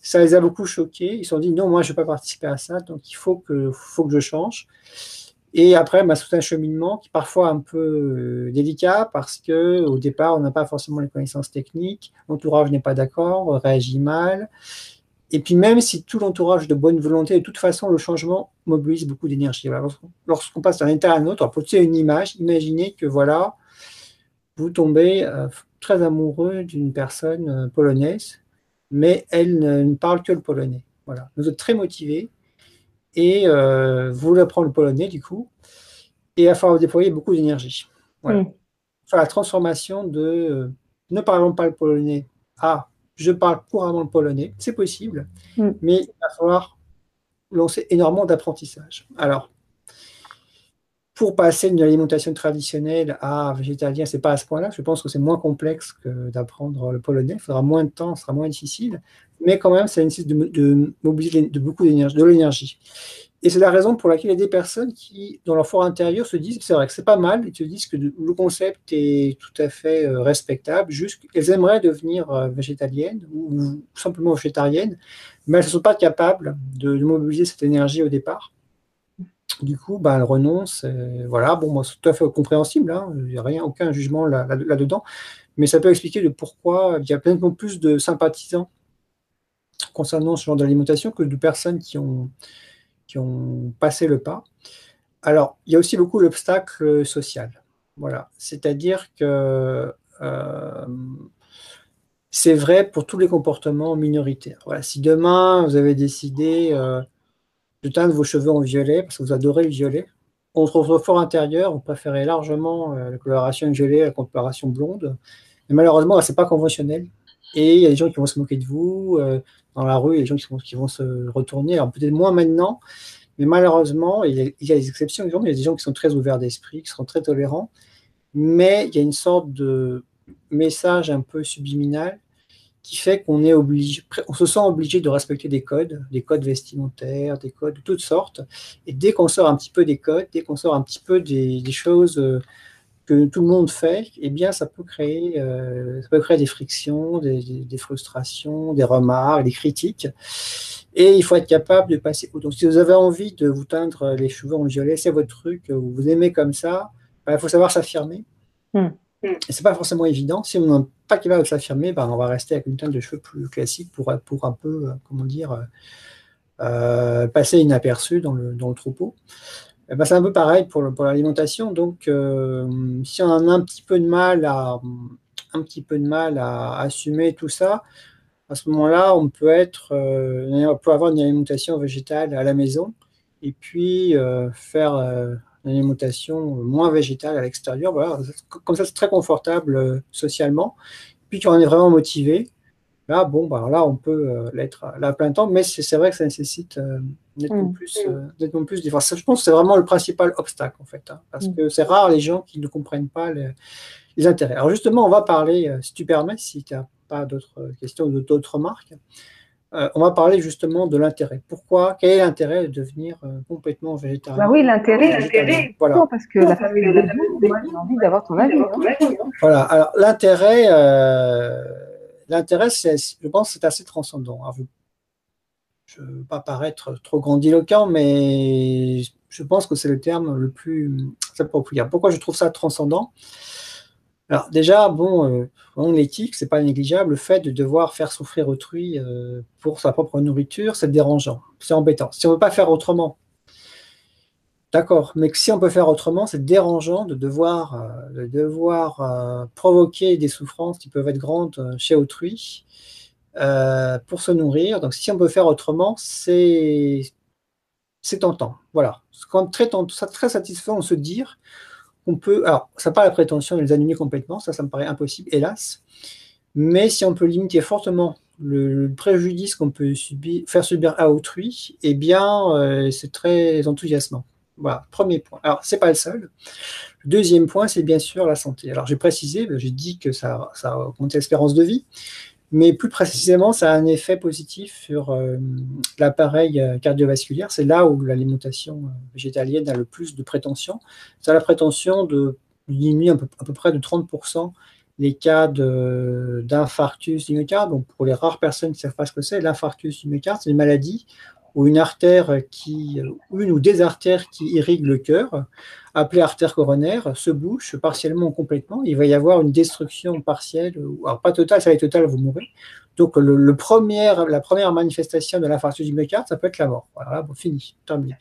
Ça les a beaucoup choqués. Ils se sont dit non, moi je ne vais pas participer à ça, donc il faut que, faut que je change. Et après, bah, un cheminement qui est parfois un peu euh, délicat parce que au départ, on n'a pas forcément les connaissances techniques, l'entourage n'est pas d'accord, réagit mal. Et puis même si tout l'entourage de bonne volonté, de toute façon, le changement mobilise beaucoup d'énergie. Lorsqu'on passe d'un état à un autre, pour une image, imaginez que voilà, vous tombez euh, très amoureux d'une personne euh, polonaise, mais elle ne, parle que le polonais. Voilà. Vous êtes très motivé, et euh, vous apprendre le polonais du coup, et il va falloir déployer beaucoup d'énergie. Voilà. Mm. La transformation de euh, ne parlons pas le polonais à je parle couramment le polonais, c'est possible, mm. mais il va falloir lancer énormément d'apprentissage. Alors, pour passer d'une alimentation traditionnelle à végétalien, c'est pas à ce point-là. Je pense que c'est moins complexe que d'apprendre le polonais. Il faudra moins de temps, ce sera moins difficile. Mais quand même, ça nécessite de, mobiliser de beaucoup d'énergie, de l'énergie. Et c'est la raison pour laquelle il y a des personnes qui, dans leur fort intérieur, se disent c'est vrai que c'est pas mal, ils se disent que le concept est tout à fait euh, respectable, juste qu'elles aimeraient devenir euh, végétaliennes ou, simplement végétariennes, mais elles ne sont pas capables de mobiliser cette énergie au départ. Du coup, bah, elle renonce. voilà, bon, moi, c'est tout à fait compréhensible. Hein, il n'y a rien, aucun jugement là-dedans. mais ça peut expliquer de pourquoi il y a pleinement plus de sympathisants concernant ce genre d'alimentation que de personnes qui ont, passé le pas. Alors, il y a aussi beaucoup l'obstacle social. Voilà. C'est-à-dire que euh, c'est vrai pour tous les comportements minoritaires. Voilà. Si demain, vous avez décidé. Euh, de teindre vos cheveux en violet parce que vous adorez le violet. Votre fort intérieur, vous préférez largement euh, la coloration violet à la coloration blonde. Mais malheureusement, ce n'est pas conventionnel. Et il y a des gens qui vont se moquer de vous euh, dans la rue, il y a des gens qui vont, se retourner. Alors peut-être moins maintenant, mais malheureusement, il y, a, des exceptions. Il y a des gens qui sont très ouverts d'esprit, qui sont très tolérants. Mais il y a une sorte de message un peu subliminal qui fait qu'on est obligé, on se sent obligé de respecter des codes, des codes vestimentaires, des codes de toutes sortes. Et dès qu'on sort un petit peu des codes, dès qu'on sort un petit peu des, choses euh, que tout le monde fait, eh bien, ça peut créer, euh, ça peut créer des frictions, des, frustrations, des remarques, des critiques. Et il faut être capable de passer. Donc, si vous avez envie de vous teindre les cheveux en violet, c'est votre truc, vous aimez comme ça, ben, il faut savoir s'affirmer. Et c'est pas forcément évident. Si on n'est pas capable de s'affirmer, ben, on va rester avec une teinte de cheveux plus classique pour, pour un peu, euh, comment dire, euh, euh, passer inaperçu dans le, dans le troupeau. Ben, c'est un peu pareil pour, l'alimentation. Donc, si on a un petit peu de mal à, un petit peu de mal à assumer tout ça, à ce moment-là, on peut être, on peut avoir une alimentation végétale à la maison et puis faire une alimentation moins végétale à l'extérieur. Comme ça, c'est très confortable socialement. Puis quand on est vraiment motivé, Là, bon, bah, là, on peut euh, l'être à plein temps, mais c'est vrai que ça nécessite euh, nettement, mm. plus, euh, nettement plus d'efforts. Je pense que c'est vraiment le principal obstacle, en fait, hein, parce mm. que c'est rare les gens qui ne comprennent pas les, intérêts. Alors, justement, on va parler, si tu permets, si tu n'as pas d'autres questions ou d'autres remarques, on va parler justement de l'intérêt. Pourquoi Quel est l'intérêt de devenir complètement végétarien? Bah Oui, l'intérêt, l'intérêt, voilà. parce que la famille de envie d'avoir ton avis. Hein. Voilà, alors l'intérêt l'intérêt, je pense, c'est assez transcendant. je ne veux pas paraître trop grandiloquent, mais je pense que c'est le terme le plus approprié. Pourquoi je trouve ça transcendant? Alors déjà, bon, euh, l'éthique, c'est pas négligeable. Le fait de devoir faire souffrir autrui euh, pour sa propre nourriture, c'est dérangeant, c'est embêtant. Si on ne veut pas faire autrement, D'accord, mais si on peut faire autrement, c'est dérangeant de devoir, euh, euh, provoquer des souffrances qui peuvent être grandes euh, chez autrui pour se nourrir. Donc si on peut faire autrement, c'est tentant. Voilà. C'est très, très satisfaisant de se dire qu'on peut. Alors, ça n'a pas la prétention de les annuler complètement, ça, ça me paraît impossible, hélas. Mais si on peut limiter fortement le, préjudice qu'on peut subir, faire subir à autrui, eh bien, c'est très enthousiasmant. Voilà, premier point. Alors, ce n'est pas le seul. Deuxième point, c'est bien sûr la santé. Alors, j'ai précisé, j'ai dit que ça, ça augmente l'espérance de vie, mais plus précisément, ça a un effet positif sur euh, l'appareil euh, cardiovasculaire. C'est là où l'alimentation euh, végétalienne a le plus de prétention. Ça a la prétention de diminuer à peu, à peu près de 30% les cas d'infarctus du myocarde. Donc, pour les rares personnes qui ne savent pas ce que c'est, l'infarctus du myocarde, c'est une maladie ou une artère qui, une ou des artères qui irriguent le cœur, appelée artère coronaire, se bouche partiellement ou complètement. Il va y avoir une destruction partielle, alors pas totale, ça va être totale, vous mourrez. Donc le, la première manifestation de l'infarctus du myocarde, ça peut être la mort. Voilà, bon, fini, terminé.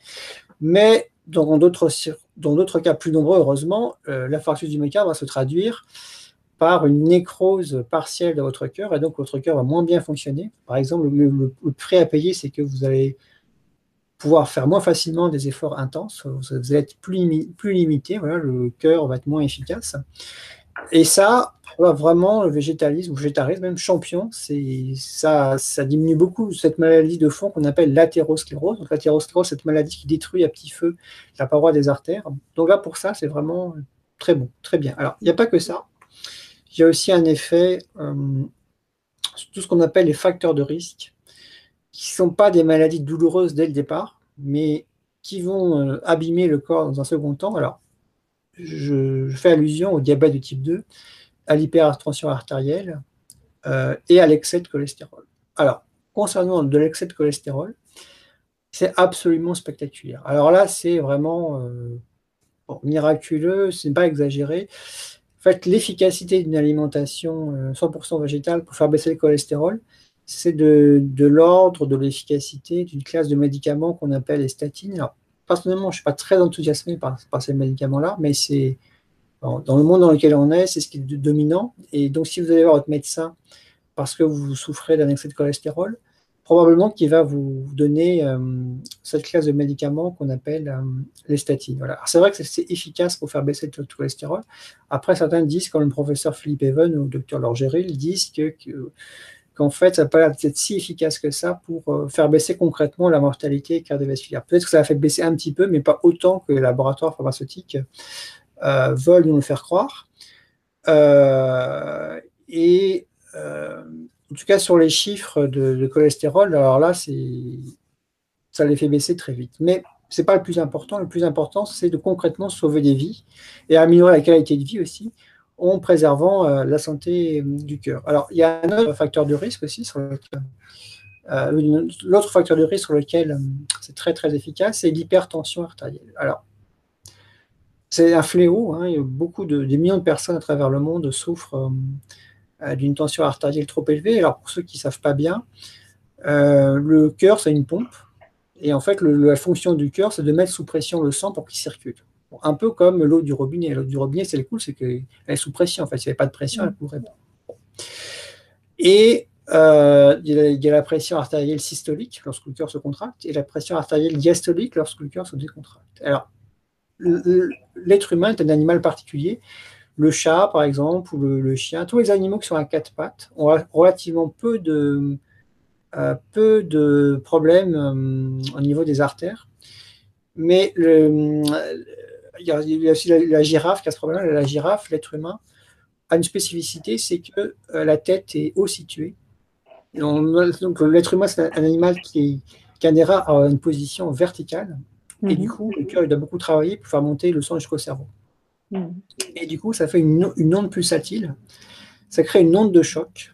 Mais dans d'autres, dans d'autres cas plus nombreux, heureusement, euh, l'infarctus du myocarde va se traduire par une nécrose partielle de votre cœur, et donc votre cœur va moins bien fonctionner. Par exemple, le, prêt à payer, c'est que vous allez pouvoir faire moins facilement des efforts intenses, vous allez être plus, limité, voilà, le cœur va être moins efficace. Et ça, vraiment, le végétalisme, ou végétarisme, même champion, ça, ça diminue beaucoup cette maladie de fond qu'on appelle l'athérosclérose. L'athérosclérose, cette maladie qui détruit à petit feu la paroi des artères. Donc là, pour ça, c'est vraiment très bon, très bien. Alors, il n'y a pas que ça. Il y a aussi un effet euh, sur tout ce qu'on appelle les facteurs de risque, qui ne sont pas des maladies douloureuses dès le départ, mais qui vont euh, abîmer le corps dans un second temps. Alors, je, fais allusion au diabète de type 2, à l'hypertension artérielle euh, et à l'excès de cholestérol. Alors, concernant de l'excès de cholestérol, c'est absolument spectaculaire. Alors là, c'est vraiment miraculeux, ce n'est pas exagéré fait, l'efficacité d'une alimentation 100% euh, végétale pour faire baisser le cholestérol, c'est de, l'ordre de l'efficacité d'une classe de médicaments qu'on appelle les statines. Personnellement, je ne suis pas très enthousiasmé par, ces médicaments-là, mais c'est dans le monde dans lequel on est, c'est ce qui est dominant. Et donc, si vous allez voir votre médecin parce que vous souffrez d'un excès de cholestérol, probablement qu'il va vous donner euh, cette classe de médicaments qu'on appelle euh, les statines. Voilà. C'est vrai que c'est efficace pour faire baisser le cholestérol. Après, certains disent, comme le professeur Philippe Even ou le docteur Lorgeril, disent que, qu'en fait, ça n'a pas être si efficace que ça pour euh, faire baisser concrètement la mortalité cardiovasculaire. Peut-être que ça a fait baisser un petit peu, mais pas autant que les laboratoires pharmaceutiques veulent nous le faire croire. et en tout cas, sur les chiffres de, cholestérol, alors là, ça les fait baisser très vite. Mais ce n'est pas le plus important. Le plus important, c'est de concrètement sauver des vies et améliorer la qualité de vie aussi en préservant euh, la santé euh, du cœur. Alors, il y a un autre facteur de risque aussi sur lequel, euh, l'autre facteur de risque sur lequel c'est très très efficace, c'est l'hypertension artérielle. Alors, c'est un fléau. Hein, beaucoup de des millions de personnes à travers le monde souffrent d'une tension artérielle trop élevée. Alors pour ceux qui ne savent pas bien, euh, le cœur, c'est une pompe. Et en fait, la fonction du cœur, c'est de mettre sous pression le sang pour qu'il circule. un peu comme l'eau du robinet. L'eau du robinet, c'est le cool, c'est qu'elle est sous pression. En fait, s'il n'y avait pas de pression, elle ne pourrait pas. Et Euh, il, y a, la pression artérielle systolique lorsque le cœur se contracte et la pression artérielle diastolique lorsque le cœur se décontracte. Alors, l'être humain est un animal particulier. Le chat, par exemple, ou le, chien, tous les animaux qui sont à quatre pattes ont relativement peu de, euh, peu de problèmes euh, au niveau des artères. Mais le, il, y a, aussi la, girafe qui a ce problème. La girafe, l'être humain, a une spécificité, c'est que la tête est haut située donc, l'être humain, c'est un animal qui, qui a une position verticale. Et du mhm. coup, le cœur, il doit beaucoup travailler pour faire monter le sang jusqu'au cerveau. Et du coup, ça fait une, onde pulsatile. Ça crée une onde de choc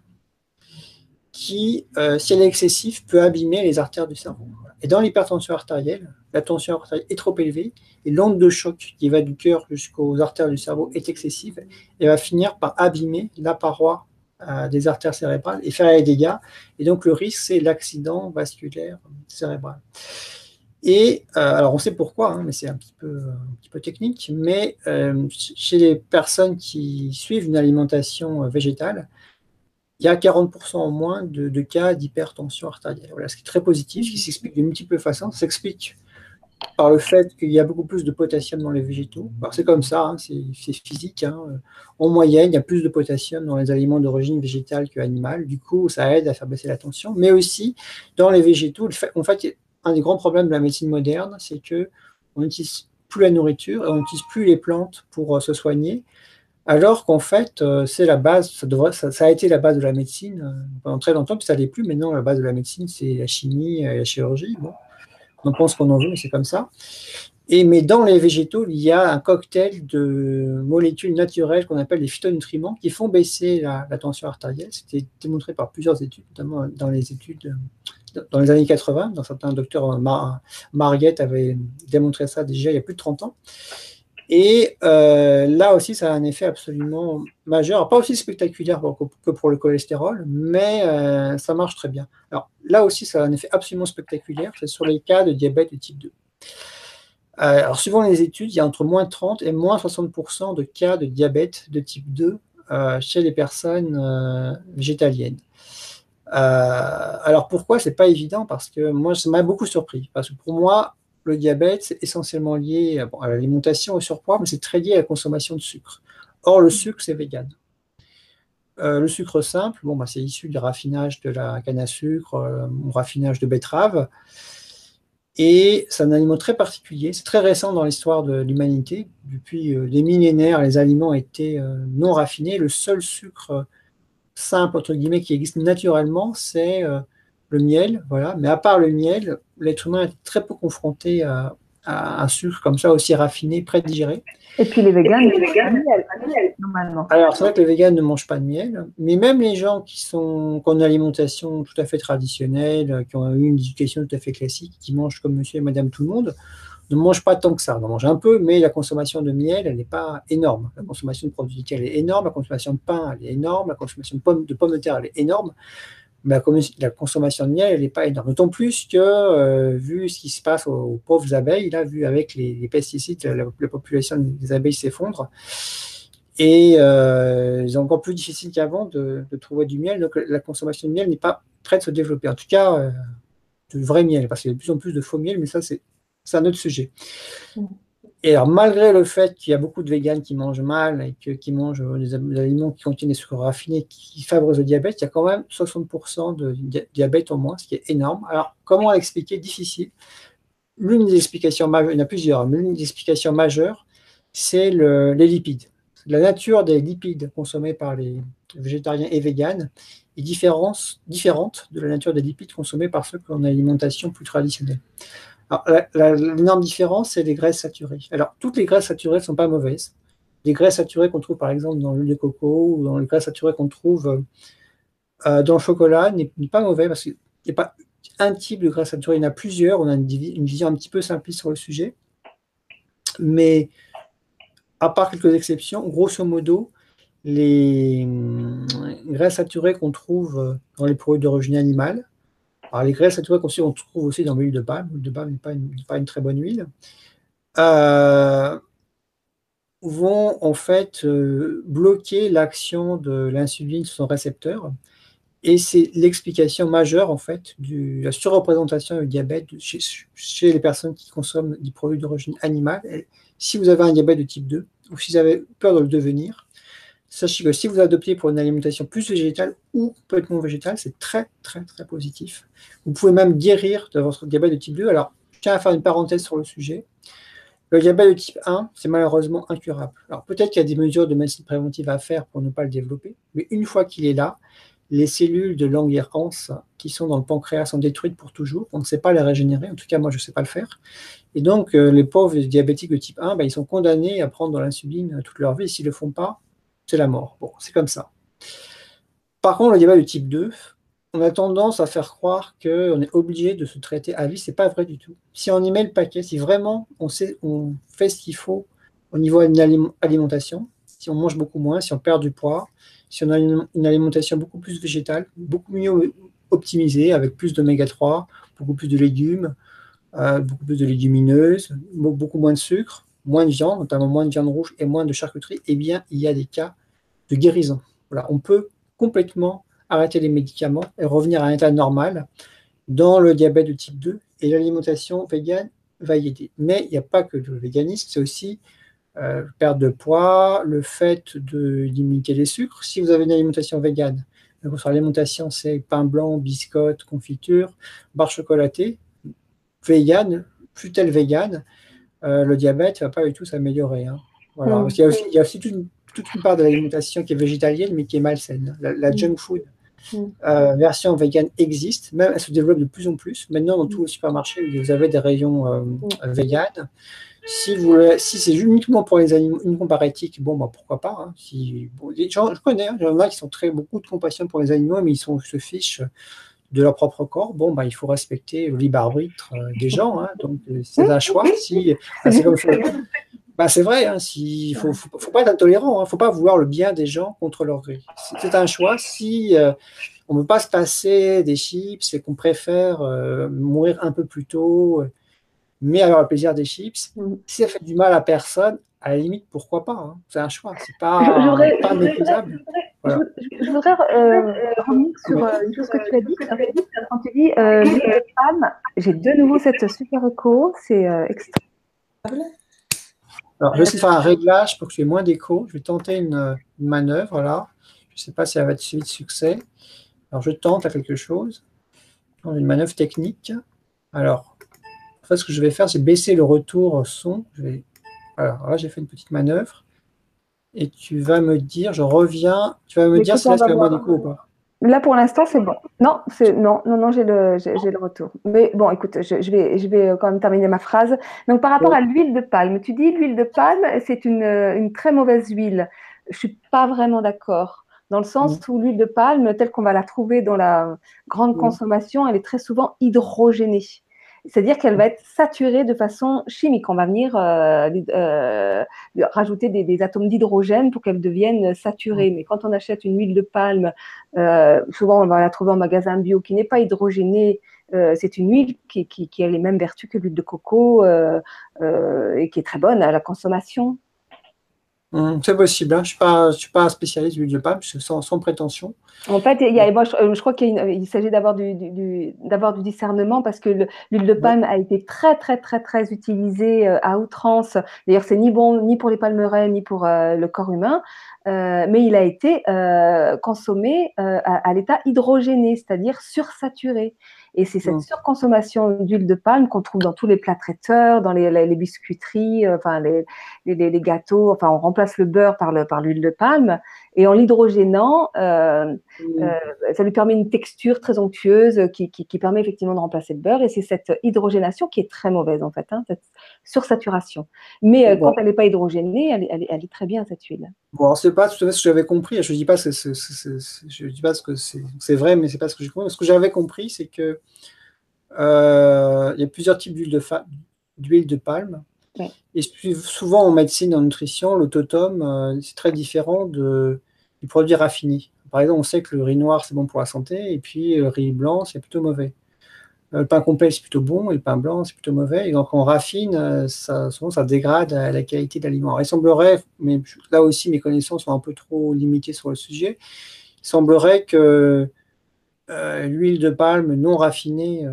qui, euh, si elle est excessive, peut abîmer les artères du cerveau. Et dans l'hypertension artérielle, la tension artérielle est trop élevée et l'onde de choc qui va du cœur jusqu'aux artères du cerveau est excessive et va finir par abîmer la paroi des artères cérébrales et faire des dégâts. Et donc le risque, c'est l'accident vasculaire cérébral. Et euh, alors on sait pourquoi, hein, mais c'est un petit peu, technique, mais euh, chez les personnes qui suivent une alimentation végétale, il y a 40% en moins de, cas d'hypertension artérielle. Voilà, ce qui est très positif, qui s'explique de multiples façons. S'explique par le fait qu'il y a beaucoup plus de potassium dans les végétaux. C'est comme ça, hein, c'est physique. Hein. En moyenne, il y a plus de potassium dans les aliments d'origine végétale que animale. Du coup, ça aide à faire baisser la tension. Mais aussi, dans les végétaux, en fait, un des grands problèmes de la médecine moderne, c'est que on n'utilise plus la nourriture et on n'utilise plus les plantes pour euh, se soigner. Alors qu'en fait, euh, c'est la base, ça, a été la base de la médecine euh, pendant très longtemps, puis ça l'est plus. Maintenant, la base de la médecine, c'est la chimie et la chirurgie. Bon on pense qu'on en veut, mais c'est comme ça. Et, mais dans les végétaux, il y a un cocktail de molécules naturelles qu'on appelle les phytonutriments qui font baisser la, tension artérielle. C'était démontré par plusieurs études, notamment dans les études dans les années 80. Dans certains docteurs, Mar Marguette avait démontré ça déjà il y a plus de 30 ans. Et euh, là aussi, ça a un effet absolument majeur, pas aussi spectaculaire que pour le cholestérol, mais euh, ça marche très bien. Alors là aussi, ça a un effet absolument spectaculaire, c'est sur les cas de diabète de type 2. Euh, alors suivant les études, il y a entre moins 30 et moins 60% de cas de diabète de type 2 chez les personnes végétaliennes. Alors pourquoi C'est pas évident parce que moi, ça m'a beaucoup surpris. Parce que pour moi, le diabète, c'est essentiellement lié à l'alimentation, au surpoids, mais c'est très lié à la consommation de sucre. Or, le sucre, c'est vegan. Euh, le sucre simple, bon, bah, c'est issu du raffinage de la canne à sucre, euh, raffinage de betterave. Et c'est un aliment très particulier. C'est très récent dans l'histoire de l'humanité. Depuis euh, des millénaires, les aliments étaient non raffinés. Le seul sucre simple, entre guillemets, qui existe naturellement, c'est le miel, voilà. Mais à part le miel, l'être humain est très peu confronté à, un sucre comme ça aussi raffiné, prédigéré. Et puis les véganes, les véganes normalement. Alors c'est vrai que les véganes ne mangent pas de miel, mais même les gens qui sont qui ont une alimentation tout à fait traditionnelle, qui ont eu une éducation tout à fait classique, qui mangent comme monsieur et madame tout le monde, ne mangent pas tant que ça. On en mange un peu, mais la consommation de miel, elle n'est pas énorme. La consommation de produits laitiers, elle est énorme. La consommation de pain, elle est énorme. La consommation de pommes de, pommes de terre, elle est énorme mais la, consommation de miel, elle n'est pas énorme. D'autant plus que, euh, vu ce qui se passe aux, pauvres abeilles, là, vu avec les, pesticides, la, population des abeilles s'effondre. Et euh, c'est encore plus difficile qu'avant de, trouver du miel. Donc la consommation de miel n'est pas prête de se développer. En tout cas, euh, de vrai miel, parce qu'il y a de plus en plus de faux miel, mais ça, c'est un autre sujet. Mmh. Et alors, malgré le fait qu'il y a beaucoup de véganes qui mangent mal et qui mangent euh, des, aliments qui contiennent des sucres raffinés qui favorisent le diabète, il y a quand même 60% de diabète en moins, ce qui est énorme. Alors, comment l'expliquer? Difficile. L'une des explications majeures, il y en a plusieurs, mais l'une des explications majeures, c'est les lipides. La nature des lipides consommés par les végétariens et véganes est différente, différente de la nature des lipides consommés par ceux qui ont une alimentation plus traditionnelle. L'énorme différence, c'est les graisses saturées. Alors, toutes les graisses saturées ne sont pas mauvaises. Les graisses saturées qu'on trouve par exemple dans l'huile de coco ou dans les graisses saturées qu'on trouve euh, dans le chocolat n'est pas mauvais parce qu'il n'y a pas un type de graisse saturée, il y en a plusieurs. On a une, vision un petit peu simpliste sur le sujet. Mais à part quelques exceptions, grosso modo, les hum, graisses saturées qu'on trouve dans les produits d'origine animale, alors, les graisses saturées qu'on trouve aussi dans l'huile de palme. L'huile de palme n'est pas, une, très bonne huile. Euh, vont en fait euh, bloquer l'action de l'insuline sur son récepteur Et c'est l'explication majeure, en fait, de la surreprésentation du diabète chez, chez, les personnes qui consomment des produits d'origine animale. si vous avez un diabète de type 2, ou si vous avez peur de le devenir, sachez que si vous adoptez pour une alimentation plus végétale ou complètement végétale, c'est très, très, très positif. Vous pouvez même guérir de votre diabète de type 2. Alors, je tiens à faire une parenthèse sur le sujet. Le diabète de type 1, c'est malheureusement incurable. Alors, peut-être qu'il y a des mesures de médecine préventive à faire pour ne pas le développer, mais une fois qu'il est là, les cellules de Langerhans qui sont dans le pancréas sont détruites pour toujours. On ne sait pas les régénérer, en tout cas moi je ne sais pas le faire. Et donc euh, les pauvres diabétiques de type 1, ben, ils sont condamnés à prendre de l'insuline toute leur vie. S'ils ne le font pas, c'est la mort. C'est comme ça. Par contre, le diabète de type 2, on a tendance à faire croire qu'on est obligé de se traiter à vie. Ce n'est pas vrai du tout. Si on y met le paquet, si vraiment on, sait, fait ce qu'il faut au niveau de l'alimentation, si on mange beaucoup moins, si on perd du poids, si on a une, alimentation beaucoup plus végétale, beaucoup mieux optimisée, avec plus d'oméga 3, beaucoup plus de légumes, euh, beaucoup plus de légumineuses, beaucoup moins de sucre, moins de viande, notamment moins de viande rouge et moins de charcuterie, eh bien, il y a des cas de guérison. Voilà, on peut complètement arrêter les médicaments et revenir à un état normal dans le diabète de type 2 et l'alimentation végane va y aider. Mais il n'y a pas que le véganisme, c'est aussi euh, perte de poids, le fait de limiter les sucres. Si vous avez une alimentation végane, votre alimentation c'est pain blanc, biscotte, confiture, barre chocolatée, végane, fut-elle végane, euh, le diabète ne va pas du tout s'améliorer. Hein. Voilà. il, y a aussi, toute, une, part de l'alimentation qui est végétalienne mais qui est malsaine. La, mm. junk food mm. euh, version végane existe, même elle se développe de plus en plus. Maintenant, dans mm. tous les supermarchés, vous avez des rayons euh. Si, vous, si c'est uniquement pour les animaux, uniquement par éthique, bon, bah, pourquoi pas. Hein. Si, je connais, hein, il y en a qui sont très beaucoup de compassion pour les animaux, mais ils sont, se fichent de leur propre corps. Bon, bah, il faut respecter le libre arbitre euh, des gens. Hein. donc, euh, c'est un choix. Si, bah, c'est bah, vrai, hein, il faut, faut, pas être intolérant, il hein. ne faut pas vouloir le bien des gens contre leur gré. C'est un choix. Si euh, on ne veut pas se passer des chips et qu'on préfère mourir un peu plus tôt, mais avoir le plaisir des chips. Mm. Si ça fait du mal à personne, à la limite, pourquoi pas. C'est un choix, c'est pas, pas méprisable. Je, voudrais euh, revenir sur euh, une chose que tu as dit. Quand tu dis euh, femme, j'ai de nouveau cette super écho, c'est euh, extra. Alors, je vais essayer de faire un réglage pour que tu aies moins d'écho. Je vais tenter une, manœuvre là. Je ne sais pas si elle va être suivie de succès. Alors, je tente à quelque chose. Une manœuvre technique. Alors, en fait, ce que je vais faire, c'est baisser le retour son. Je vais... Alors là, j'ai fait une petite manœuvre. Et tu vas me dire, je reviens, tu vas me dire si là, c'est moi coup ou pas. Là, pour l'instant, c'est bon. Non, c'est non, non, non, j'ai le, j'ai, le retour. Mais bon, écoute, je, vais, je vais quand même terminer ma phrase. Donc, par rapport à l'huile de palme, tu dis l'huile de palme, c'est une, une très mauvaise huile. Je suis pas vraiment d'accord dans le sens mmh. où l'huile de palme, telle qu'on va la trouver dans la grande mmh. consommation, elle est très souvent hydrogénée. C'est-à-dire qu'elle va être saturée de façon chimique. On va venir euh, euh, rajouter des, atomes d'hydrogène pour qu'elle devienne saturée. Mais quand on achète une huile de palme, euh, souvent on va la trouver en magasin bio qui n'est pas hydrogénée. c'est une huile qui, qui, a les mêmes vertus que l'huile de coco et qui est très bonne à la consommation. Hum, c'est possible. Hein. Je ne suis, pas spécialiste d'huile de palme, sans, sans prétention. En fait, il y a, moi, je, euh, crois qu'il s'agit d'avoir du, du, du, discernement parce que l'huile de palme a été très, très, très, très utilisée euh, à outrance. D'ailleurs, c'est ni bon ni pour les palmeraies ni pour euh, le corps humain. mais il a été consommé à, à l'état hydrogéné, c'est-à-dire sursaturé. Et c'est cette mmh. surconsommation d'huile de palme qu'on trouve dans tous les plats traiteurs, dans les, les, biscuiteries, euh, enfin les, gâteaux. Enfin, on remplace le beurre par l'huile de palme. Et en l'hydrogénant, euh, mmh. euh, ça lui permet une texture très onctueuse qui, qui, qui, permet effectivement de remplacer le beurre. Et c'est cette hydrogénation qui est très mauvaise en fait, hein, cette sursaturation. Mais euh, quand elle n'est pas hydrogénée, elle, elle, elle, est très bien cette huile. Bon, c'est pas tout à fait ce que j'avais compris. Je dis pas je dis pas ce que c'est vrai, mais c'est pas ce que j'ai compris. Ce que j'avais compris, c'est que il y a plusieurs types d'huile de, d'huile de palme. Et souvent en médecine, en nutrition, l'autotome, euh, c'est très différent de, du produit raffiné. Par exemple, on sait que le riz noir, c'est bon pour la santé, et puis le riz blanc, c'est plutôt mauvais. Euh, le pain complet, c'est plutôt bon, et le pain blanc, c'est plutôt mauvais. Et donc, on raffine, souvent, ça dégrade la qualité de l'aliment. Il semblerait, mais là aussi, mes connaissances sont un peu trop limitées sur le sujet, il semblerait que euh, l'huile de palme non raffinée,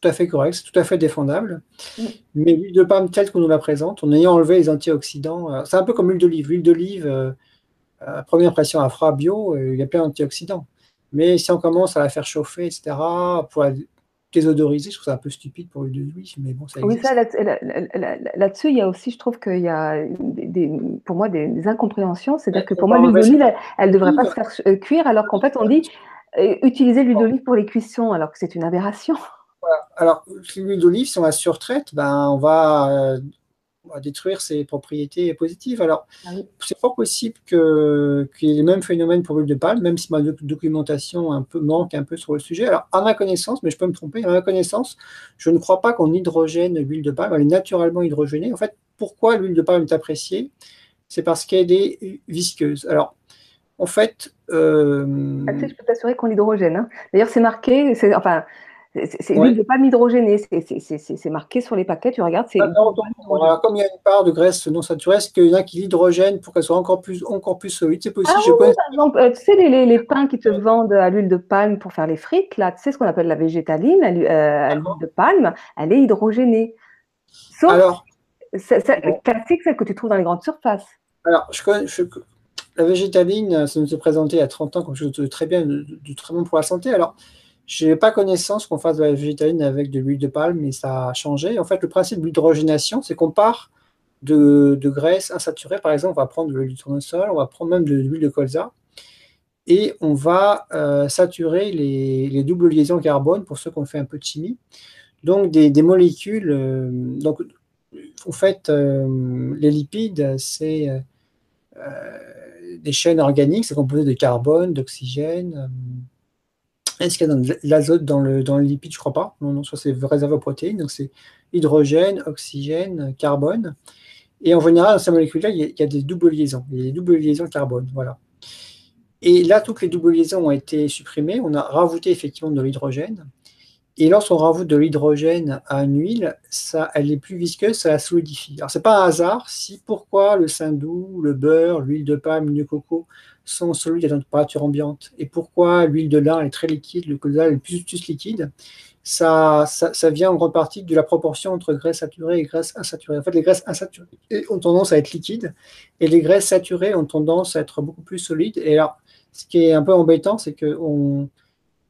tout à fait correcte, c'est tout à fait défendable. Mm. Mais l'huile de palme telle qu'on nous la présente, en ayant enlevé les antioxydants, c'est un peu comme l'huile d'olive. L'huile d'olive, à première impression, à froid bio, il y a plein d'antioxydants. Mais si on commence à la faire chauffer, etc., pour désodoriser, je trouve ça un peu stupide pour l'huile d'olive, mais bon, ça existe. Oui, ça, là-dessus, il y a aussi, je trouve qu'il y a des, pour moi des, incompréhensions. C'est-à-dire que pour moi, l'huile d'olive, elle ne devrait pas se faire euh, cuire, alors qu'en fait, on dit euh, utiliser l'huile d'olive pour les cuissons, alors que c'est une aberration. Alors, l'huile d'olive, si on la surtraite, ben, on va euh, détruire ses propriétés positives. Alors, ah c'est fort possible qu'il y ait les mêmes phénomènes pour l'huile de palme, même si ma documentation un peu, manque un peu sur le sujet. Alors, à ma connaissance, mais je peux me tromper, à ma connaissance, je ne crois pas qu'on hydrogène l'huile de palme, elle est naturellement hydrogénée. En fait, pourquoi l'huile de palme est appréciée? C'est parce qu'elle est visqueuse. Alors, en fait. Euh... Ah, je peux t'assurer qu'on l'hydrogène. Hein. D'ailleurs, c'est marqué, enfin, c'est l'huile de palme hydrogénée, c'est marqué sur les paquets, tu regardes. Ah, comme il y a une part de graisse non saturée, est-ce qu'il y en a qui l'hydrogène pour qu'elle soit encore plus, encore plus solide? C'est possible. Ah, oui, par exemple, euh, tu sais, les, les, pains qui te vendent à l'huile de palme pour faire les frites, là, tu sais ce qu'on appelle la végétaline à euh, l'huile de palme, elle est hydrogénée. Sauf Alors, classique, celle que tu trouves dans les grandes surfaces. Alors, je connais, la végétaline, ça nous est présenté il y a 30 ans comme chose de très bien, de très bon pour la santé. Alors, je n'ai pas connaissance qu'on fasse de la végétaline avec de l'huile de palme, mais ça a changé. En fait, le principe de l'hydrogénation, c'est qu'on part de, graisse insaturée. Par exemple, on va prendre de l'huile de tournesol, on va prendre même de l'huile de colza, et on va euh, saturer les, doubles liaisons carbone pour ceux qui ont fait un peu de chimie. Donc, des, molécules. Euh, donc, en fait, euh, les lipides, c'est des chaînes organiques, c'est composé de carbone, d'oxygène est-ce qu'il y a de l'azote dans le, dans le lipide? Je ne crois pas. Non, non, ça c'est réservé aux protéines. Donc c'est hydrogène, oxygène, carbone. Et en général, dans ces molécules-là, il, y a des doubles liaisons. Il y a des doubles liaisons carbone. Voilà. Et là, toutes les doubles liaisons ont été supprimées. On a rajouté effectivement de l'hydrogène. Et lorsqu'on rajoute de l'hydrogène à une huile, ça, elle est plus visqueuse, ça la solidifie. Alors, ce n'est pas un hasard si pourquoi le saindoux, le beurre, l'huile de palme, de coco sont solides à température ambiante et pourquoi l'huile de lin est très liquide, le colza est plus, plus liquide, ça, ça, vient en grande partie de la proportion entre graisse saturée et graisse insaturée. En fait, les graisses insaturées ont tendance à être liquides et les graisses saturées ont tendance à être beaucoup plus solides. Et alors, ce qui est un peu embêtant, c'est qu'on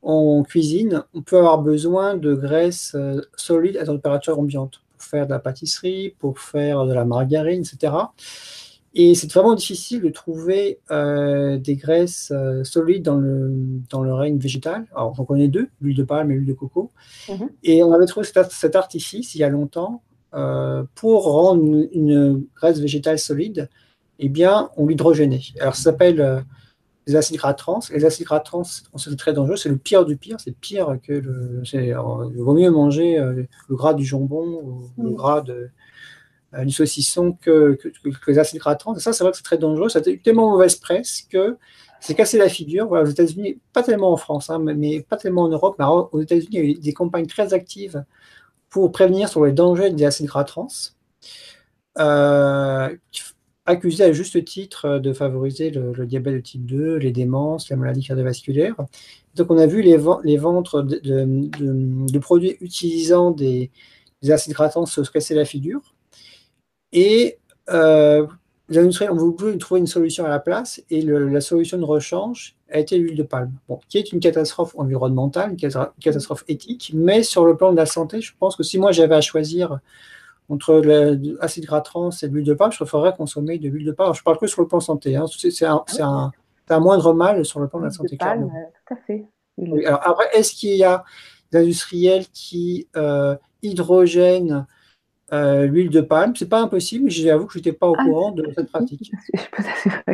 en cuisine, on peut avoir besoin de graisse euh, solide à température ambiante pour faire de la pâtisserie, pour faire de la margarine, etc. Et c'est vraiment difficile de trouver euh, des graisses euh, solides dans le, dans le règne végétal. Alors, j'en connais deux, l'huile de palme et l'huile de coco. Mhm. Et on avait trouvé cet, artifice il y a longtemps pour rendre une, graisse végétale solide. Eh bien, on l'hydrogénait. Alors, ça s'appelle les acides gras trans. Les acides gras trans, c'est très dangereux, c'est le pire du pire, c'est pire que le. Il vaut mieux manger euh, le gras du jambon ou le mm. gras de, euh, du saucisson que, les acides gras trans. Et ça, c'est vrai que c'est très dangereux. Ça a eu tellement mauvaise presse que c'est cassé la figure. Voilà, aux États-Unis, pas tellement en France, hein, mais pas tellement en Europe, mais aux États-Unis, il y a eu des campagnes très actives pour prévenir sur les dangers des acides gras trans. Euh, accusé à juste titre euh, de favoriser le, diabète de type 2, les démences, la maladie cardiovasculaire. Donc on a vu les, les ventes de, produits utilisant des, acides gras se casser la figure. Et euh, les trouver une solution à la place, et la solution de rechange a été l'huile de palme, qui est une catastrophe environnementale, une catastrophe éthique, mais sur le plan de la santé, je pense que si moi j'avais à choisir entre l'acide gras trans et l'huile de palme, je préférerais consommer de l'huile de palme. Je parle que sur le plan santé. Hein. C'est un, un, moindre mal sur le plan de la santé. De palme, euh, tout à fait. alors après, est-ce qu'il y a des industriels qui euh, hydrogènent euh, l'huile de palme? C'est pas impossible, mais j'avoue que je n'étais pas au ah, courant de cette pratique. Je peux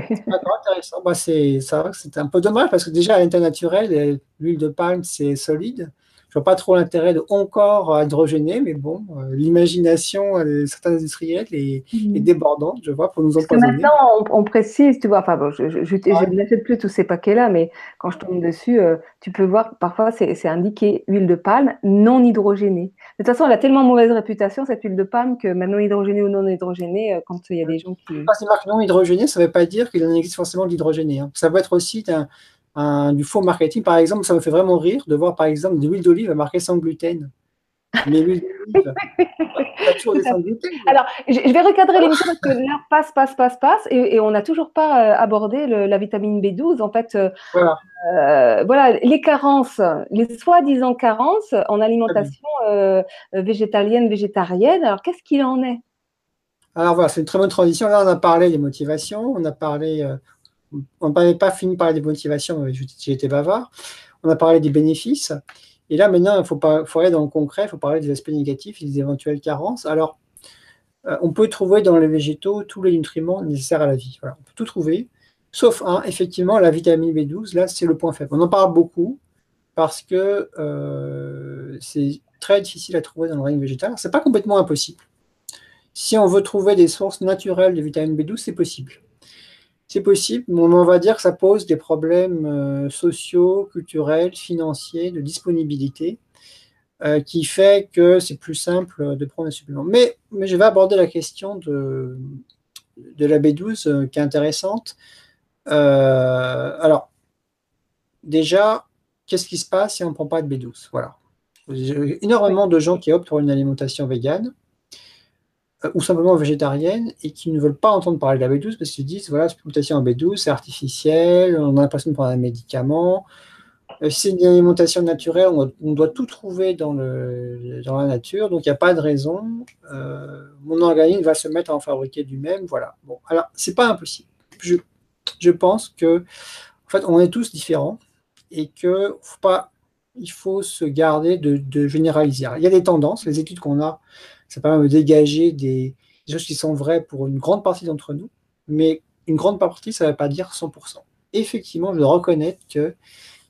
C'est intéressant. Bah, c'est un peu dommage parce que déjà à l'état naturel, l'huile de palme, c'est solide je vois pas trop l'intérêt de encore hydrogéner, mais bon, euh, l'imagination de certains industriels est, mhm. débordante, je vois, pour nous empoisonner. Maintenant, on, précise, tu vois, enfin, bon, je, je, je, n'achète plus tous ces paquets-là, mais quand je tombe dessus, euh, tu peux voir, parfois, c'est indiqué huile de palme non hydrogénée. De toute façon, elle a tellement mauvaise réputation, cette huile de palme, que maintenant hydrogénée ou non hydrogénée, euh, quand il y a des gens qui. Quand c'est marqué non hydrogénée, ça ne veut pas dire qu'il en existe forcément de l'hydrogéné. Hein. Ça peut être aussi du faux marketing. Par exemple, ça me fait vraiment rire de voir, par exemple, de l'huile d'olive marquée sans gluten. Mais l'huile d'olive, toujours des sans gluten. Alors, je vais recadrer l'émission parce que l'heure passe, passe, passe, passe, et, on n'a toujours pas euh, abordé la vitamine B12. En fait, euh, voilà. Euh, voilà, les carences, les soi-disant carences en alimentation végétalienne, végétarienne. Alors, qu'est-ce qu'il en est? Alors voilà, c'est une très bonne transition. Là, on a parlé des motivations, on a parlé on n'avait pas fini par parler des motivations, été bavard. On a parlé des bénéfices. Et là, maintenant, il faut, aller dans le concret, il faut parler des aspects négatifs et des éventuelles carences. Alors, euh, on peut trouver dans les végétaux tous les nutriments nécessaires à la vie. on peut tout trouver, sauf effectivement, la vitamine B12, là, c'est le point faible. On en parle beaucoup parce que euh, c'est très difficile à trouver dans le règne végétal. Ce n'est pas complètement impossible. Si on veut trouver des sources naturelles de vitamine B12, c'est possible. C'est possible, mais on va dire que ça pose des problèmes euh, sociaux, culturels, financiers, de disponibilité, euh, qui fait que c'est plus simple de prendre un supplément. Mais, je vais aborder la question de, la B12 euh, qui est intéressante. alors, déjà, qu'est-ce qui se passe si on ne prend pas de B12 Voilà. Énormément de gens qui optent pour une alimentation végane ou simplement végétariennes et qui ne veulent pas entendre parler de la B12 parce qu'ils disent voilà, supplémentation en B12, c'est artificiel, on a l'impression de prendre un médicament. Euh, c'est une alimentation naturelle, on, doit tout trouver dans, la nature, donc il n'y a pas de raison. Euh, mon organisme va se mettre à en fabriquer du même. Voilà. Bon, alors, c'est pas impossible. Je, pense que, en fait, on est tous différents et que faut pas, il faut se garder de, de généraliser. il y a des tendances, les études qu'on a ça permet de dégager des, choses qui sont vraies pour une grande partie d'entre nous, mais une grande partie, ça ne veut pas dire 100%. Effectivement, je dois reconnaître qu'il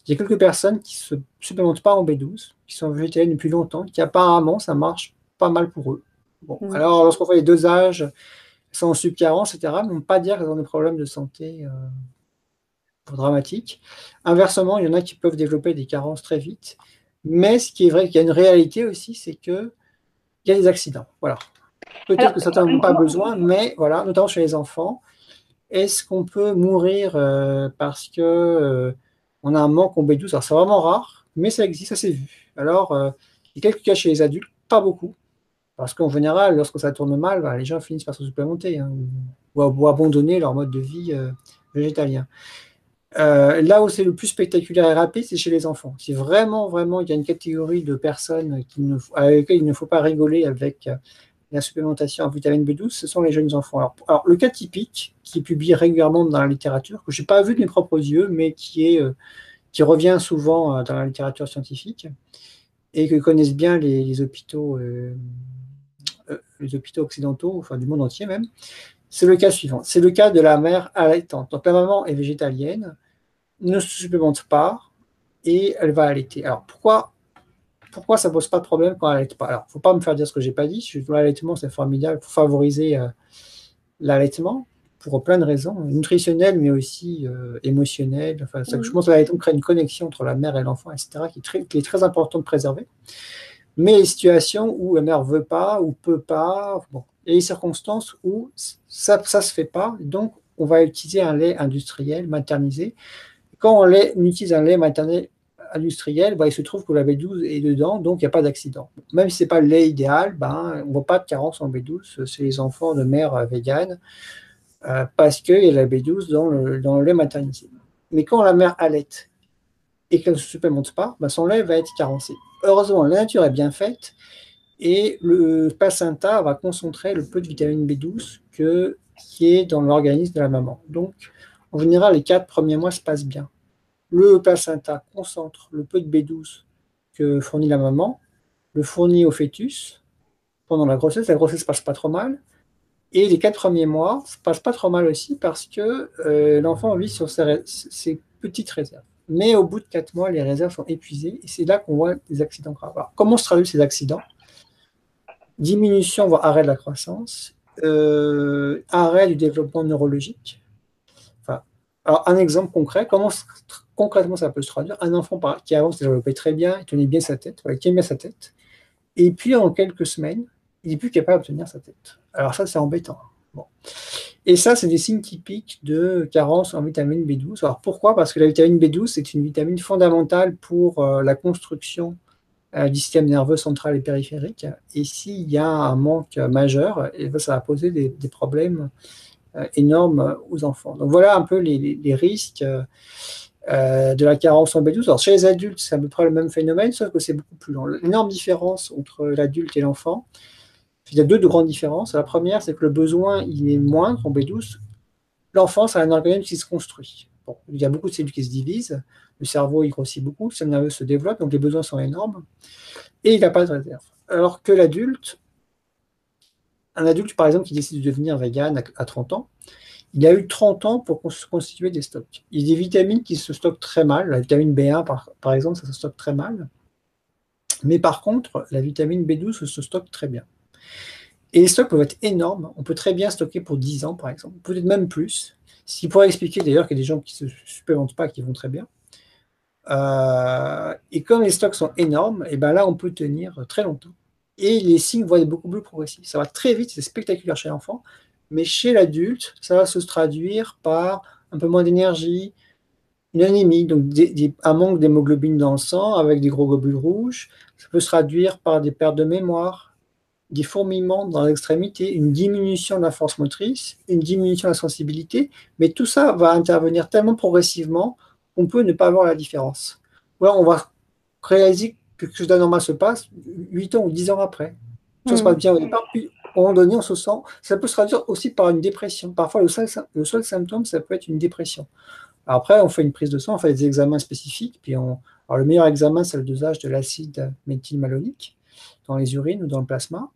y a quelques personnes qui ne se supplémentent pas en B12, qui sont végétaliennes depuis longtemps, qui apparemment, ça marche pas mal pour eux. Bon, alors, lorsqu'on fait les dosages, sont en subcarence, etc., ne peut pas dire qu'ils ont des problèmes de santé euh, dramatiques. Inversement, il y en a qui peuvent développer des carences très vite. Mais ce qui est vrai, qu'il y a une réalité aussi, c'est que il y a des accidents. Voilà. Peut-être que certains n'ont pas besoin, mais voilà, notamment chez les enfants. Est-ce qu'on peut mourir euh, parce que euh, on a un manque en B12 Alors c'est vraiment rare, mais ça existe, ça s'est vu. Alors, euh, il y a quelques cas chez les adultes, pas beaucoup, parce qu'en général, lorsque ça tourne mal, bah, les gens finissent par se supplémenter hein, ou, abandonner leur mode de vie végétalien. Euh, là où c'est le plus spectaculaire et rapide, c'est chez les enfants. Si vraiment, vraiment, il y a une catégorie de personnes qui ne, avec lesquelles il ne faut pas rigoler avec euh, la supplémentation en vitamine B12, ce sont les jeunes enfants. Alors, le cas typique, qui est publié régulièrement dans la littérature, que je n'ai pas vu de mes propres yeux, mais qui, euh, revient souvent dans la littérature scientifique, et que connaissent bien les, hôpitaux, les hôpitaux occidentaux, enfin du monde entier même, c'est le cas suivant. C'est le cas de la mère allaitante. Donc la maman est végétalienne, ne se supplémente pas et elle va allaiter. Alors pourquoi, pourquoi ça ne pose pas de problème quand elle n'allaite pas? Alors, il ne faut pas me faire dire ce que je n'ai pas dit. L'allaitement, c'est formidable pour favoriser euh, l'allaitement pour plein de raisons, nutritionnelles, mais aussi euh, émotionnelles. Enfin, Je pense que l'allaitement crée une connexion entre la mère et l'enfant, etc., qui est, très, qui est très important de préserver. Mais les situations où la mère ne veut pas ou peut pas, bon, il y a des circonstances où ça ne se fait pas, donc on va utiliser un lait industriel maternisé quand on, utilise un lait maternel industriel, bah, il se trouve que la B12 est dedans, donc il n'y a pas d'accident. Même si ce n'est pas le lait idéal, ben, on ne voit pas de carence en B12 chez les enfants de mère euh, végane, euh, parce qu'il y a la B12 dans le, dans le lait maternisé. Mais quand la mère allait et qu'elle ne se supplémente pas, ben, son lait va être carencé. Heureusement, la nature est bien faite et le placenta va concentrer le peu de vitamine B12 que, qui est dans l'organisme de la maman. Donc, en général, les quatre premiers mois se passent bien le placenta concentre le peu de B12 que fournit la maman, le fournit au fœtus pendant la grossesse. La grossesse passe pas trop mal. Et les quatre premiers mois se passent pas trop mal aussi parce que euh, l'enfant vit sur ses, petites réserves. Mais au bout de quatre mois, les réserves sont épuisées et c'est là qu'on voit des accidents graves. Alors, comment se traduisent ces accidents? Diminution, voire arrêt de la croissance, euh, arrêt du développement neurologique. Alors, un exemple concret, comment concrètement, ça peut se traduire? Un enfant qui avance, qui développait très bien, il tenait bien sa tête, tient bien sa tête. Et puis, en quelques semaines, il n'est plus capable de tenir sa tête. Alors ça, c'est embêtant. Et ça, c'est des signes typiques de carence en vitamine B12. Alors pourquoi? Parce que la vitamine B12, c'est une vitamine fondamentale pour euh, la construction euh, du système nerveux central et périphérique. Et s'il y a un manque majeur, eh ben, ça va poser des, problèmes euh, énormes aux enfants. Donc voilà un peu les, risques de la carence en B12. Alors chez les adultes, c'est à peu près le même phénomène, sauf que c'est beaucoup plus long. L'énorme différence entre l'adulte et l'enfant, il y a deux de grandes différences. La première, c'est que le besoin il est moindre en B12. L'enfant, c'est un organisme qui se construit. il y a beaucoup de cellules qui se divisent, le cerveau il grossit beaucoup, le système nerveux se développe, donc les besoins sont énormes, et il n'a pas de réserve. Alors que l'adulte, un adulte par exemple qui décide de devenir vegan à 30 ans, il a eu 30 ans pour se constituer des stocks. Il y a des vitamines qui se stockent très mal, la vitamine B1 par, exemple, ça se stocke très mal, mais par contre, la vitamine B12 se stocke très bien. Et les stocks peuvent être énormes. On peut très bien stocker pour 10 ans, par exemple, peut-être même plus. Ce qui pourrait expliquer d'ailleurs qu'il y a des gens qui ne se supplémentent pas, qui vont très bien. Euh, et comme les stocks sont énormes, et ben là, on peut tenir très longtemps. Et les signes vont être beaucoup plus progressifs. Ça va très vite, c'est spectaculaire chez l'enfant, mais chez l'adulte, ça va se traduire par un peu moins d'énergie, une anémie, donc un manque d'hémoglobine dans le sang avec des gros globules rouges. Ça peut se traduire par des pertes de mémoire, des fourmillements dans l'extrémité, une diminution de la force motrice, une diminution de la sensibilité, mais tout ça va intervenir tellement progressivement qu'on peut ne pas voir la différence. On va réaliser quelque chose d'anormal se passe 8 ans ou 10 ans après. Ça se hmm. passe bien au départ, puis à un moment donné, on se sent. Ça peut se traduire aussi par une dépression. Parfois, le seul, le seul symptôme, ça peut être une dépression. Après, on fait une prise de sang, on fait des examens spécifiques, puis on. Alors, le meilleur examen, c'est le dosage de l'acide méthylmalonique dans les urines ou dans le plasma,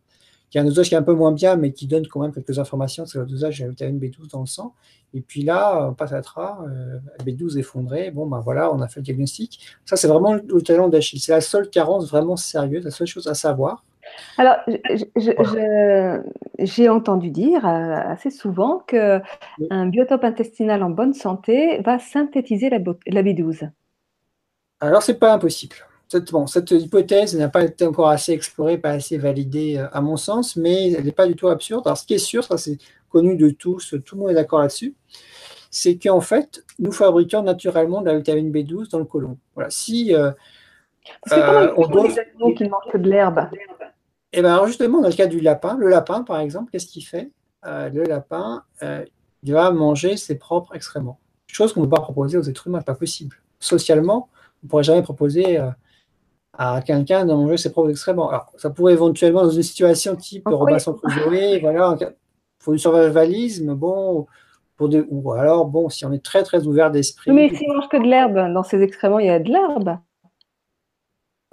qui est un dosage qui est un peu moins bien, mais qui donne quand même quelques informations sur le dosage de la vitamine B12 dans le sang. Et puis là, on passe à euh, B12 effondré, bon ben voilà, on a fait le diagnostic. Ça, c'est vraiment le talent d'Achille. C'est la seule carence vraiment sérieuse, la seule chose à savoir. Alors, j'ai entendu dire euh, assez souvent qu'un biotope intestinal en bonne santé va synthétiser la, la B12. Alors, c'est pas impossible cette, hypothèse n'a pas été encore assez explorée, pas assez validée euh, à mon sens, mais elle n'est pas du tout absurde. Alors, ce qui est sûr, ça c'est connu de tous, tout le monde est d'accord là-dessus, c'est qu'en fait, nous fabriquons naturellement de la vitamine B12 dans le côlon. Voilà. Si euh, euh on doit... qui ne mangent que de l'herbe? Eh bien, justement, dans le cas du lapin, le lapin, par exemple, qu'est-ce qu'il fait? Euh, Le lapin, il va manger ses propres excréments. Chose qu'on ne peut pas proposer aux êtres humains, pas possible. Socialement, on ne pourrait jamais proposer à quelqu'un de manger ses propres excréments. Alors, ça pourrait éventuellement, dans une situation type Robinson Crusoe, voilà, pour du survivalisme, bon, pour des, ou alors, bon, si on est très, très ouvert d'esprit. Mais s'il mange que de l'herbe, dans ses excréments, il y a de l'herbe.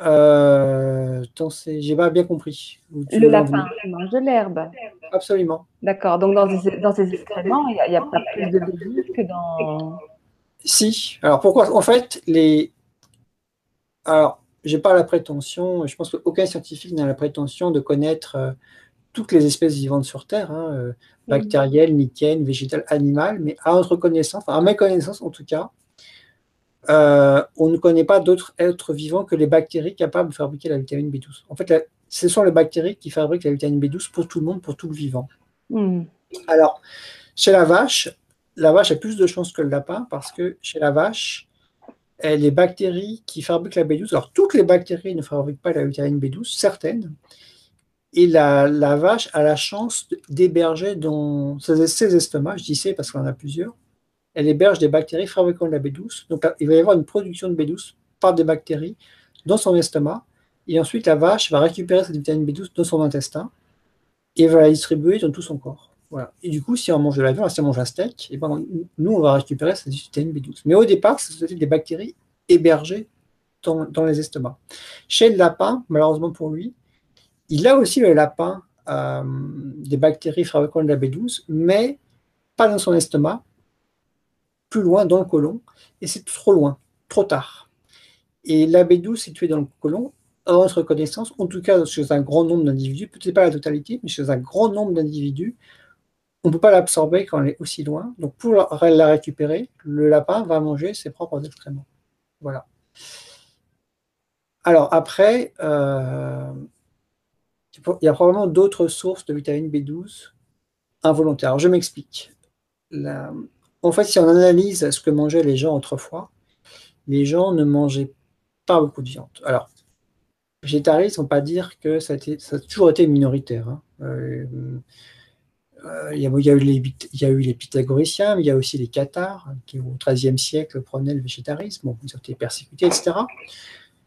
Euh, j'ai pas bien compris. Le lapin, il mange de l'herbe. Absolument. D'accord. Donc dans ses, dans excréments, il n'y a, pas plus de légumes que dans. Si. Alors pourquoi? En fait, les. Alors, j'ai pas la prétention, je pense qu'aucun scientifique n'a la prétention de connaître euh, toutes les espèces vivantes sur Terre, hein, euh, bactérielles, mycènes, végétales, animales, mais à notre connaissance, à ma connaissance en tout cas, euh, on ne connaît pas d'autres êtres vivants que les bactéries capables de fabriquer la vitamine B12. En fait, ce sont les bactéries qui fabriquent la vitamine B12 pour tout le monde, pour tout le vivant. Hmm. Alors, chez la vache, la vache a plus de chances que le lapin parce que chez la vache, les bactéries qui fabriquent la B12, alors toutes les bactéries ne fabriquent pas la vitamine B12, certaines, et la, vache a la chance d'héberger dans ses, estomacs, je dis c'est parce qu'on en a plusieurs, elle héberge des bactéries fabriquant de la B12, donc il va y avoir une production de B12 par des bactéries dans son estomac, et ensuite la vache va récupérer cette vitamine B12 dans son intestin, et va la distribuer dans tout son corps. Et du coup, si on mange de la viande, si on mange un steak, ben, nous, on va récupérer cette vitamine B12. Mais au départ, c'était des bactéries hébergées dans, les estomacs. Chez le lapin, malheureusement pour lui, il a aussi le lapin euh, des bactéries fabriquant de la B12, mais pas dans son estomac, plus loin dans le côlon, et c'est trop loin, trop tard. Et la B12 située dans le côlon, à notre connaissance, en tout cas chez un grand nombre d'individus, peut-être pas la totalité, mais chez un grand nombre d'individus, on ne peut pas l'absorber quand elle est aussi loin. Donc pour la récupérer, le lapin va manger ses propres excréments. Voilà. Alors après, euh, il y a probablement d'autres sources de vitamine B12 involontaire. Alors, je m'explique. En fait, si on analyse ce que mangeaient les gens autrefois, les gens ne mangeaient pas beaucoup de viande. Alors, végétaristes, on ne pas dire que ça a, toujours été minoritaire. Hein. Euh, il, y a, eu les, y a eu pythagoriciens, mais il y a aussi les cathares, qui au XIIIe siècle prenaient le végétarisme, ils ont été persécutés, etc.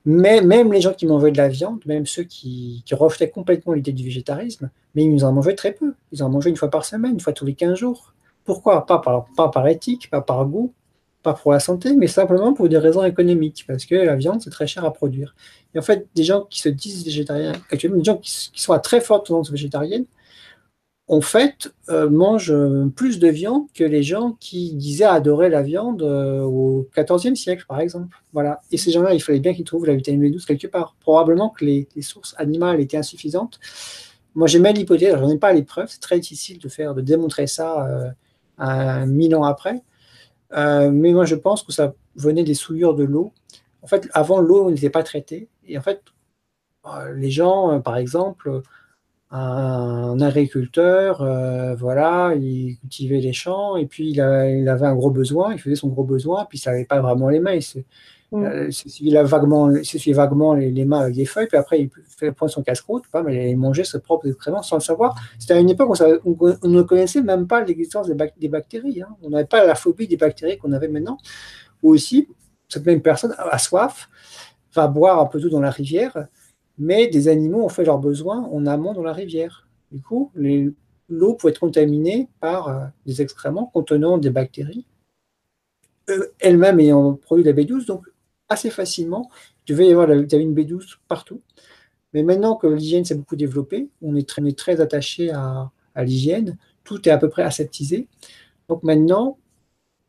Mais même les gens qui mangeaient de la viande, même ceux qui, qui rejetaient complètement l'idée du végétarisme, mais ils en mangeaient très peu. Ils en mangeaient une fois par semaine, une fois tous les 15 jours. Pourquoi? Pas par, éthique, pas par goût, pas pour la santé, mais simplement pour des raisons économiques, parce que la viande, c'est très cher à produire. Et en fait, des gens qui se disent végétariens, actuellement, des gens qui, sont à très forte tendance végétarienne, en fait, euh, mangent plus de viande que les gens qui disaient adorer la viande euh, au XIVe siècle, par exemple. Voilà. Et ces gens-là, il fallait bien qu'ils trouvent la vitamine B12 quelque part. Probablement que les, sources animales étaient insuffisantes. Moi, j'ai même l'hypothèse, j'en ai pas les preuves, c'est très difficile de faire, de démontrer ça euh, un mille ans après. mais moi, je pense que ça venait des souillures de l'eau. En fait, avant, l'eau n'était pas traitée. Et en fait, les gens, par exemple, un agriculteur, euh, voilà, il cultivait les champs et puis il, avait un gros besoin, il faisait son gros besoin, puis il n'avait pas vraiment les mains. Il, mm. euh, il a vaguement, il vaguement les, mains avec des feuilles, puis après il fait prendre son casse-croûte, il mangeait ses propres excréments sans le savoir. C'était à une époque où on, ne connaissait même pas l'existence des, bactéries. Hein. On n'avait pas la phobie des bactéries qu'on avait maintenant. Ou aussi, cette même personne a soif, va boire un peu d'eau dans la rivière mais des animaux ont fait leurs besoins en amont dans la rivière. Du coup, l'eau pouvait être contaminée par euh, des excréments contenant des bactéries, euh, elles-mêmes ayant produit la B12, donc assez facilement, il devait y avoir la vitamine B12 partout. Mais maintenant que l'hygiène s'est beaucoup développée, on est très, très attaché à, l'hygiène, tout est à peu près aseptisé. Donc maintenant,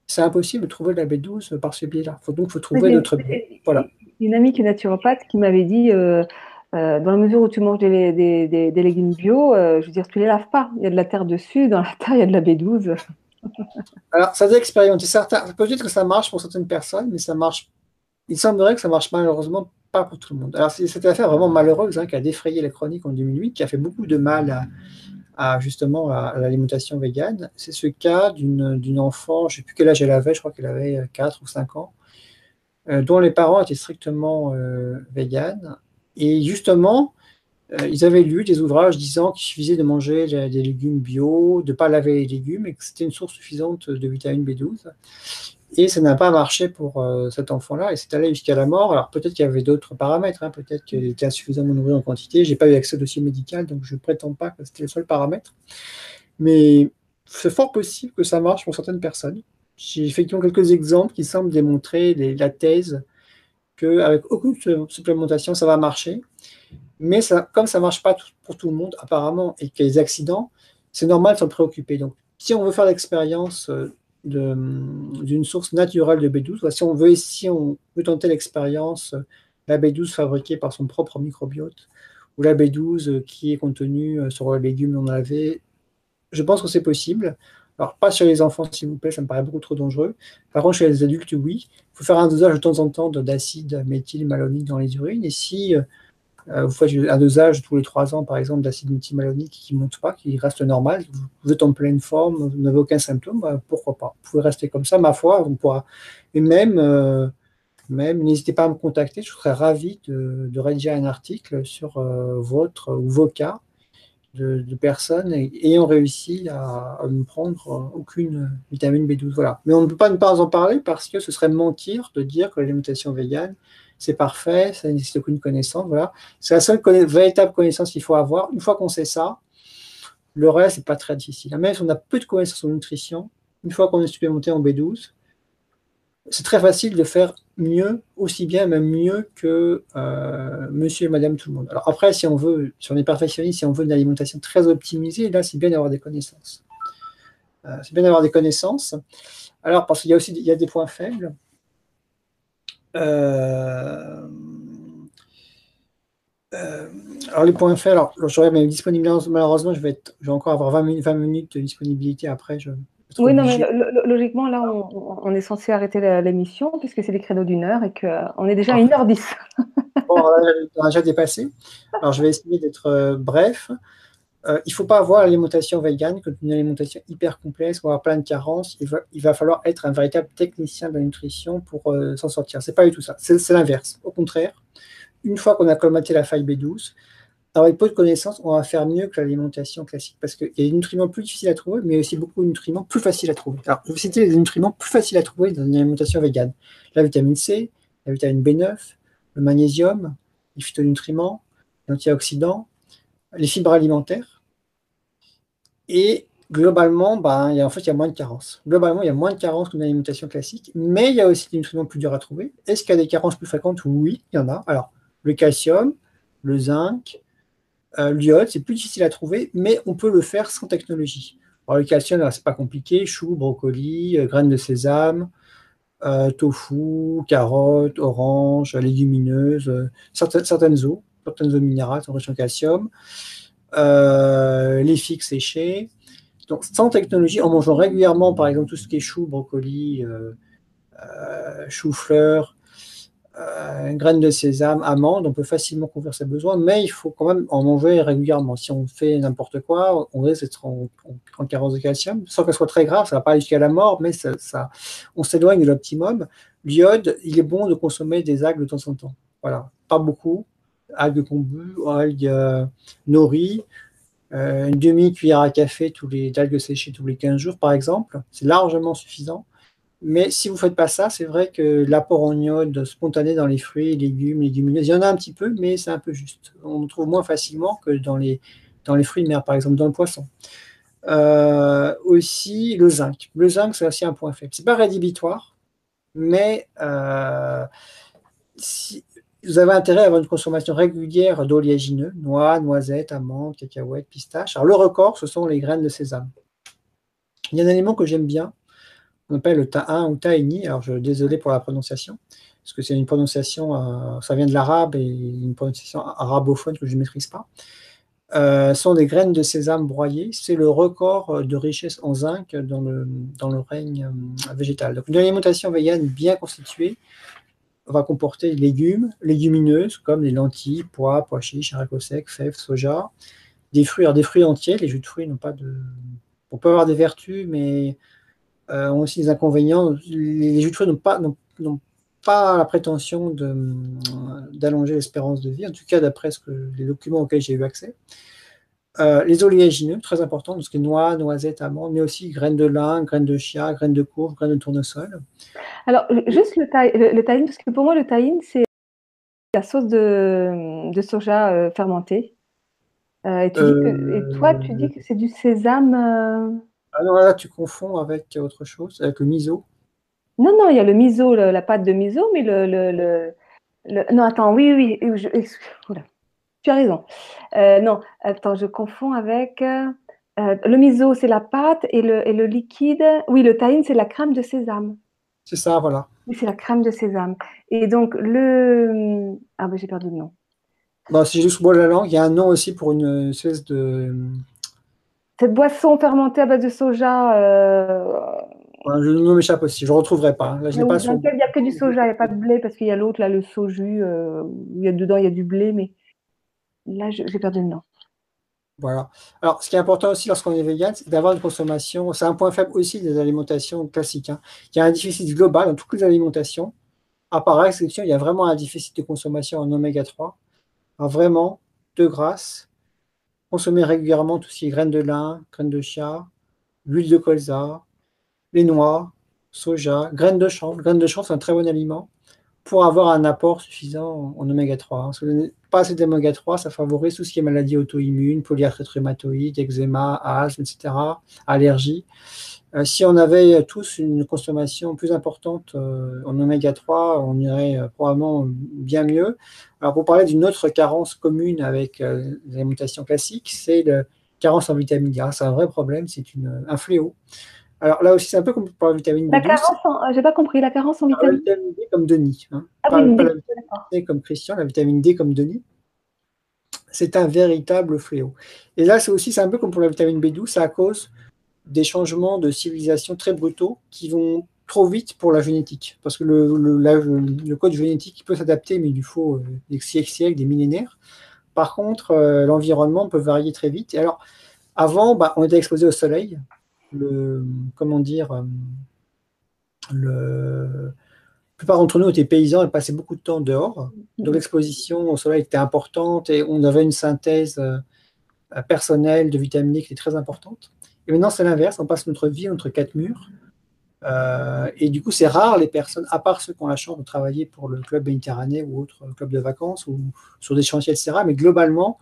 c'est impossible de trouver la B12 par ce biais-là. Donc, il faut trouver notre. Voilà. Une amie qui est naturopathe qui m'avait dit euh, euh, dans la mesure où tu manges des, légumes bio, euh, je veux dire, tu les laves pas. Il y a de la terre dessus, dans la terre, il y a de la B12. Alors, ça doit Certains, peut-être que ça marche pour certaines personnes, mais ça marche. Il semblerait que ça marche malheureusement pas pour tout le monde. Alors, c'est cette affaire vraiment malheureuse hein, qui a défrayé la chronique en 2008, qui a fait beaucoup de mal à, justement à, l'alimentation végane. C'est ce cas d'une enfant, je ne sais plus quel âge elle avait, je crois qu'elle avait 4 ou 5 ans, euh, dont les parents étaient strictement véganes et justement, euh, ils avaient lu des ouvrages disant qu'il suffisait de manger des légumes bio, de ne pas laver les légumes, et que c'était une source suffisante de vitamine B12. Et ça n'a pas marché pour euh, cet enfant-là, et c'est allé jusqu'à la mort. Alors peut-être qu'il y avait d'autres paramètres, hein. peut-être qu'il était insuffisamment nourri en quantité. Je n'ai pas eu accès au dossier médical, donc je ne prétends pas que c'était le seul paramètre. Mais c'est fort possible que ça marche pour certaines personnes. J'ai effectivement quelques exemples qui semblent démontrer la thèse qu'avec aucune supplémentation, ça va marcher. Mais ça, comme ça ne marche pas pour tout le monde, apparemment, et qu'il y a des accidents, c'est normal de s'en préoccuper. Donc, si on veut faire l'expérience euh, d'une source naturelle de B12, si on veut, si on veut tenter l'expérience, euh, la B12 fabriquée par son propre microbiote, ou la B12 qui est contenue euh, sur les légumes non lavés, je pense que c'est possible. Alors, pas chez les enfants, s'il vous plaît, ça me paraît beaucoup trop dangereux. Par contre, chez les adultes, oui. Il faut faire un dosage de temps en temps d'acide méthylmalonique dans les urines. Et si euh, vous faites un dosage tous les trois ans, par exemple, d'acide méthylmalonique qui ne monte pas, qui reste normal, vous êtes en pleine forme, vous n'avez aucun symptôme, bah, pourquoi pas? Vous pouvez rester comme ça, ma foi, on pourra. Et même, euh, même n'hésitez pas à me contacter, je serais ravi de, rédiger un article sur euh, votre ou vos cas de, personnes ayant réussi à, ne prendre aucune vitamine B12. Voilà. Mais on ne peut pas ne pas en parler parce que ce serait mentir de dire que l'alimentation végane, c'est parfait, ça n'existe aucune connaissance. Voilà. C'est la seule véritable connaissance qu'il faut avoir. Une fois qu'on sait ça, le reste, n'est pas très difficile. Même si on a peu de connaissances en nutrition, une fois qu'on est supplémenté en B12, c'est très facile de faire mieux, aussi bien, même mieux que euh, monsieur et madame tout le monde. Alors après, si on veut, si on est perfectionniste, si on veut une alimentation très optimisée, là, c'est bien d'avoir des connaissances. Euh, c'est bien d'avoir des connaissances. Alors, parce qu'il y a aussi il y a des points faibles. Euh, alors les points faibles, alors j'aurais mes disponibilités, malheureusement je je vais encore avoir 20 minutes, 20 minutes de disponibilité après, je, oui, non, mais logiquement, là, on, est censé arrêter l'émission puisque c'est des créneaux d'une heure et qu'on est déjà à 1h10. bon, on a déjà dépassé. Alors, je vais essayer d'être euh, bref. euh, il ne faut pas avoir l'alimentation vegan comme une alimentation hyper complexe, ou avoir plein de carences. Il va, il va, falloir être un véritable technicien de la nutrition pour euh, s'en sortir. C'est pas du tout ça. C'est l'inverse. Au contraire, une fois qu'on a colmaté la faille B12, avec peu de connaissances, on va faire mieux que l'alimentation classique parce qu'il y a des nutriments plus difficiles à trouver, mais aussi beaucoup de nutriments plus faciles à trouver. Alors, je vais citer les nutriments plus faciles à trouver dans une alimentation végane. La vitamine C, la vitamine B9, le magnésium, les phytonutriments, les antioxydants, les fibres alimentaires. Et globalement, ben, il y a, en fait, il y a moins de carences. Globalement, il y a moins de carences qu'une alimentation classique, mais il y a aussi des nutriments plus durs à trouver. Est-ce qu'il y a des carences plus fréquentes? Oui, il y en a. Alors, le calcium, le zinc, euh, l'iode, c'est plus difficile à trouver, mais on peut le faire sans technologie. Alors, le calcium, c'est pas compliqué, choux, brocoli, euh, graines de sésame, euh, tofu, carottes, oranges, légumineuses, certaines, certaines eaux, certaines eaux minérales sont riches en calcium, les figues séchées. Donc, sans technologie, en mangeant régulièrement, par exemple, tout ce qui est choux, brocoli, chou-fleur, euh, graines de sésame, amandes, on peut facilement couvrir ses besoins, mais il faut quand même en manger régulièrement. Si on fait n'importe quoi, on risque d'être en, carence de calcium, sans qu'elle soit très grave, ça ne va pas jusqu'à la mort, mais ça, on s'éloigne de l'optimum. L'iode, il est bon de consommer des algues de temps en temps. Voilà, pas beaucoup. Algues kombu, algues euh, nori, euh, une demi-cuillère à café tous les d'algues séchées tous les 15 jours, par exemple. C'est largement suffisant. Mais si vous ne faites pas ça, c'est vrai que l'apport en iode spontané dans les fruits, légumes, légumineuses, il y en a un petit peu, mais c'est un peu juste. On le trouve moins facilement que dans les, fruits de mer, par exemple, dans le poisson. Euh, aussi, le zinc. Le zinc, c'est aussi un point faible. Ce n'est pas rédhibitoire, mais euh, si, vous avez intérêt à avoir une consommation régulière d'oléagineux, noix, noisettes, amandes, cacahuètes, pistaches. Alors, le record, ce sont les graines de sésame. Il y a un élément que j'aime bien, on appelle le ta'in ou ta'ini. Alors, je désolé pour la prononciation, parce que c'est une prononciation, euh, ça vient de l'arabe et une prononciation arabophone que je ne maîtrise pas. Euh, sont des graines de sésame broyées. C'est le record de richesse en zinc dans le, dans le règne euh, végétal. Donc, une alimentation végane bien constituée va comporter légumes, légumineuses comme les lentilles, pois, pois chiches, haricots secs, fèves, soja, des fruits, alors des fruits entiers. Les jus de fruits n'ont pas de. On peut avoir des vertus, mais euh, ont aussi des inconvénients. Les, jus de fruits n'ont pas, pas la prétention d'allonger l'espérance de vie, en tout cas d'après les documents auxquels j'ai eu accès. Euh, les oléagineux, très important, donc ce qui est noix, noisettes, amandes, mais aussi graines de lin, graines de chia, graines de courge, graines de tournesol. Alors, juste le, le, parce que pour moi, le tahine, c'est la sauce de, de soja euh, fermentée. et, toi, tu dis que c'est du sésame ah non, là, tu confonds avec autre chose, avec le miso. Non, non, il y a le miso, la pâte de miso, mais le. le, le, Non, attends, oui, oui, je... tu as raison. Euh, non, attends, je confonds avec. Euh, le miso, c'est la pâte et le, et le liquide. Oui, le tahine, c'est la crème de sésame. C'est ça, voilà. Oui, c'est la crème de sésame. Et donc, le. Ah, ben j'ai perdu le nom. Bah, si je la langue, il y a un nom aussi pour une espèce de cette boisson fermentée à base de soja. Euh... je ne m'échappe aussi, je ne retrouverai pas. Là, je pas il n'y a que du soja, il n'y a pas de blé, parce qu'il y a l'autre, là, le soju, euh, il y a dedans, il y a du blé, mais là, j'ai perdu le nom. Voilà. Alors, ce qui est important aussi lorsqu'on est vegan, c'est d'avoir une consommation. C'est un point faible aussi des alimentations classiques. Hein. Il y a un déficit global dans toutes les alimentations. À part exception, il y a vraiment un déficit de consommation en oméga 3. Alors, vraiment, de grâce, Consommer régulièrement tout ce qui est graines de lin, graines de chia, l'huile de colza, les noix, soja, graines de chanvre. Graines de chanvre, c'est un très bon aliment pour avoir un apport suffisant en oméga 3. Hein. Si vous n'avez pas assez d'oméga 3, ça favorise tout ce qui est maladies auto-immunes, polyarthrite rhumatoïde, eczéma, asthme, etc., allergies. Euh, si on avait tous une consommation plus importante euh, en oméga 3, on irait euh, probablement bien mieux. Alors pour parler d'une autre carence commune avec l'alimentation classique, c'est la carence en vitamine D. C'est un vrai problème, c'est un fléau. Alors là aussi, c'est un peu comme pour la vitamine D. La carence, j'ai pas compris, la carence en vitamine, D comme Denis. Hein. Ah, oui, pas la vitamine D comme Christian, la vitamine D comme Denis. C'est un véritable fléau. Et là, c'est aussi, c'est un peu comme pour la vitamine B12, c'est à cause des changements de civilisation très brutaux qui vont trop vite pour la génétique. Parce que le, le, code génétique peut s'adapter, mais il lui faut euh, des siècles, des millénaires. Par contre, l'environnement peut varier très vite. Et alors, avant, bah, on était exposé au soleil. Le, comment dire, le, la plupart d'entre nous étaient paysans et passaient beaucoup de temps dehors. Donc l'exposition au soleil était importante et on avait une synthèse euh, personnelle de vitamine D qui est très importante. Et maintenant, c'est l'inverse. On passe notre vie entre quatre murs. Euh, et du coup, c'est rare les personnes, à part ceux qui ont la chance de travailler pour le club méditerranéen ou autre club de vacances ou sur des chantiers, etc. Mais globalement,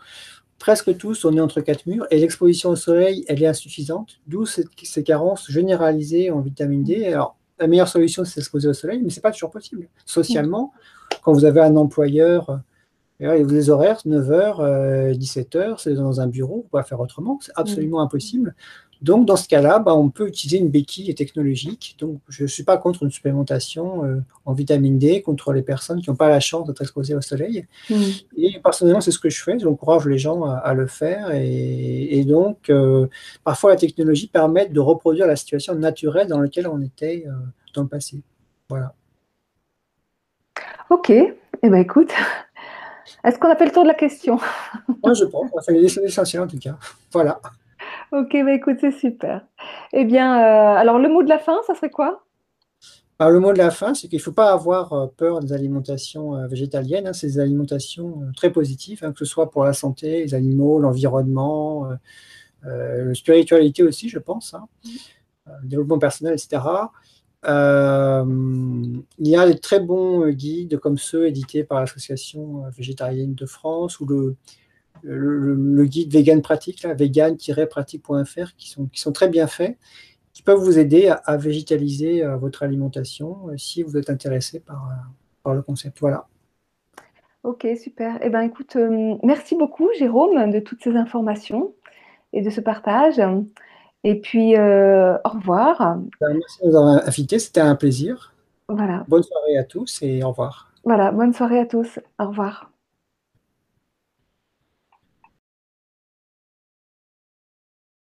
presque tous, on est entre quatre murs et l'exposition au soleil, elle est insuffisante, d'où ces, ces carences généralisées en vitamine D. Alors, la meilleure solution, c'est s'exposer au soleil, mais ce n'est pas toujours possible. Socialement, quand vous avez un employeur, euh, avez des horaires, 9h, 17h, c'est dans un bureau, on peut pas faire autrement, c'est absolument impossible. Donc, dans ce cas-là, bah, on peut utiliser une béquille technologique. Donc, je ne suis pas contre une supplémentation euh, en vitamine D contre les personnes qui n'ont pas la chance d'être exposées au soleil. Mm. Et personnellement, c'est ce que je fais. J'encourage les gens à, le faire. Et, donc, euh, parfois, la technologie permet de reproduire la situation naturelle dans laquelle on était euh, dans le passé. Voilà. Ok. Eh bien, écoute, est-ce qu'on a fait le tour de la question? Moi, je pense. Fait l'essentiel en tout cas. Voilà. Ok, bah écoute, c'est super. Eh bien, euh, alors le mot de la fin, ça serait quoi? Alors, le mot de la fin, c'est qu'il ne faut pas avoir euh, peur des alimentations euh, végétaliennes. Hein. c'est des alimentations très positives, hein, que ce soit pour la santé, les animaux, l'environnement, la spiritualité aussi, je pense, hein. le développement personnel, etc. il y a des très bons guides comme ceux édités par l'Association végétarienne de France ou le, le, guide vegan pratique, vegan-pratique.fr, qui sont, qui sont très bien faits, qui peuvent vous aider à, végétaliser euh, votre alimentation euh, si vous êtes intéressé par, euh, par le concept. Voilà. Ok, super. Eh ben, écoute, merci beaucoup, Jérôme, de toutes ces informations et de ce partage. Et puis, au revoir. Ben, merci de nous avoir invités, c'était un plaisir. Voilà. Bonne soirée à tous et au revoir. Voilà, bonne soirée à tous. Au revoir.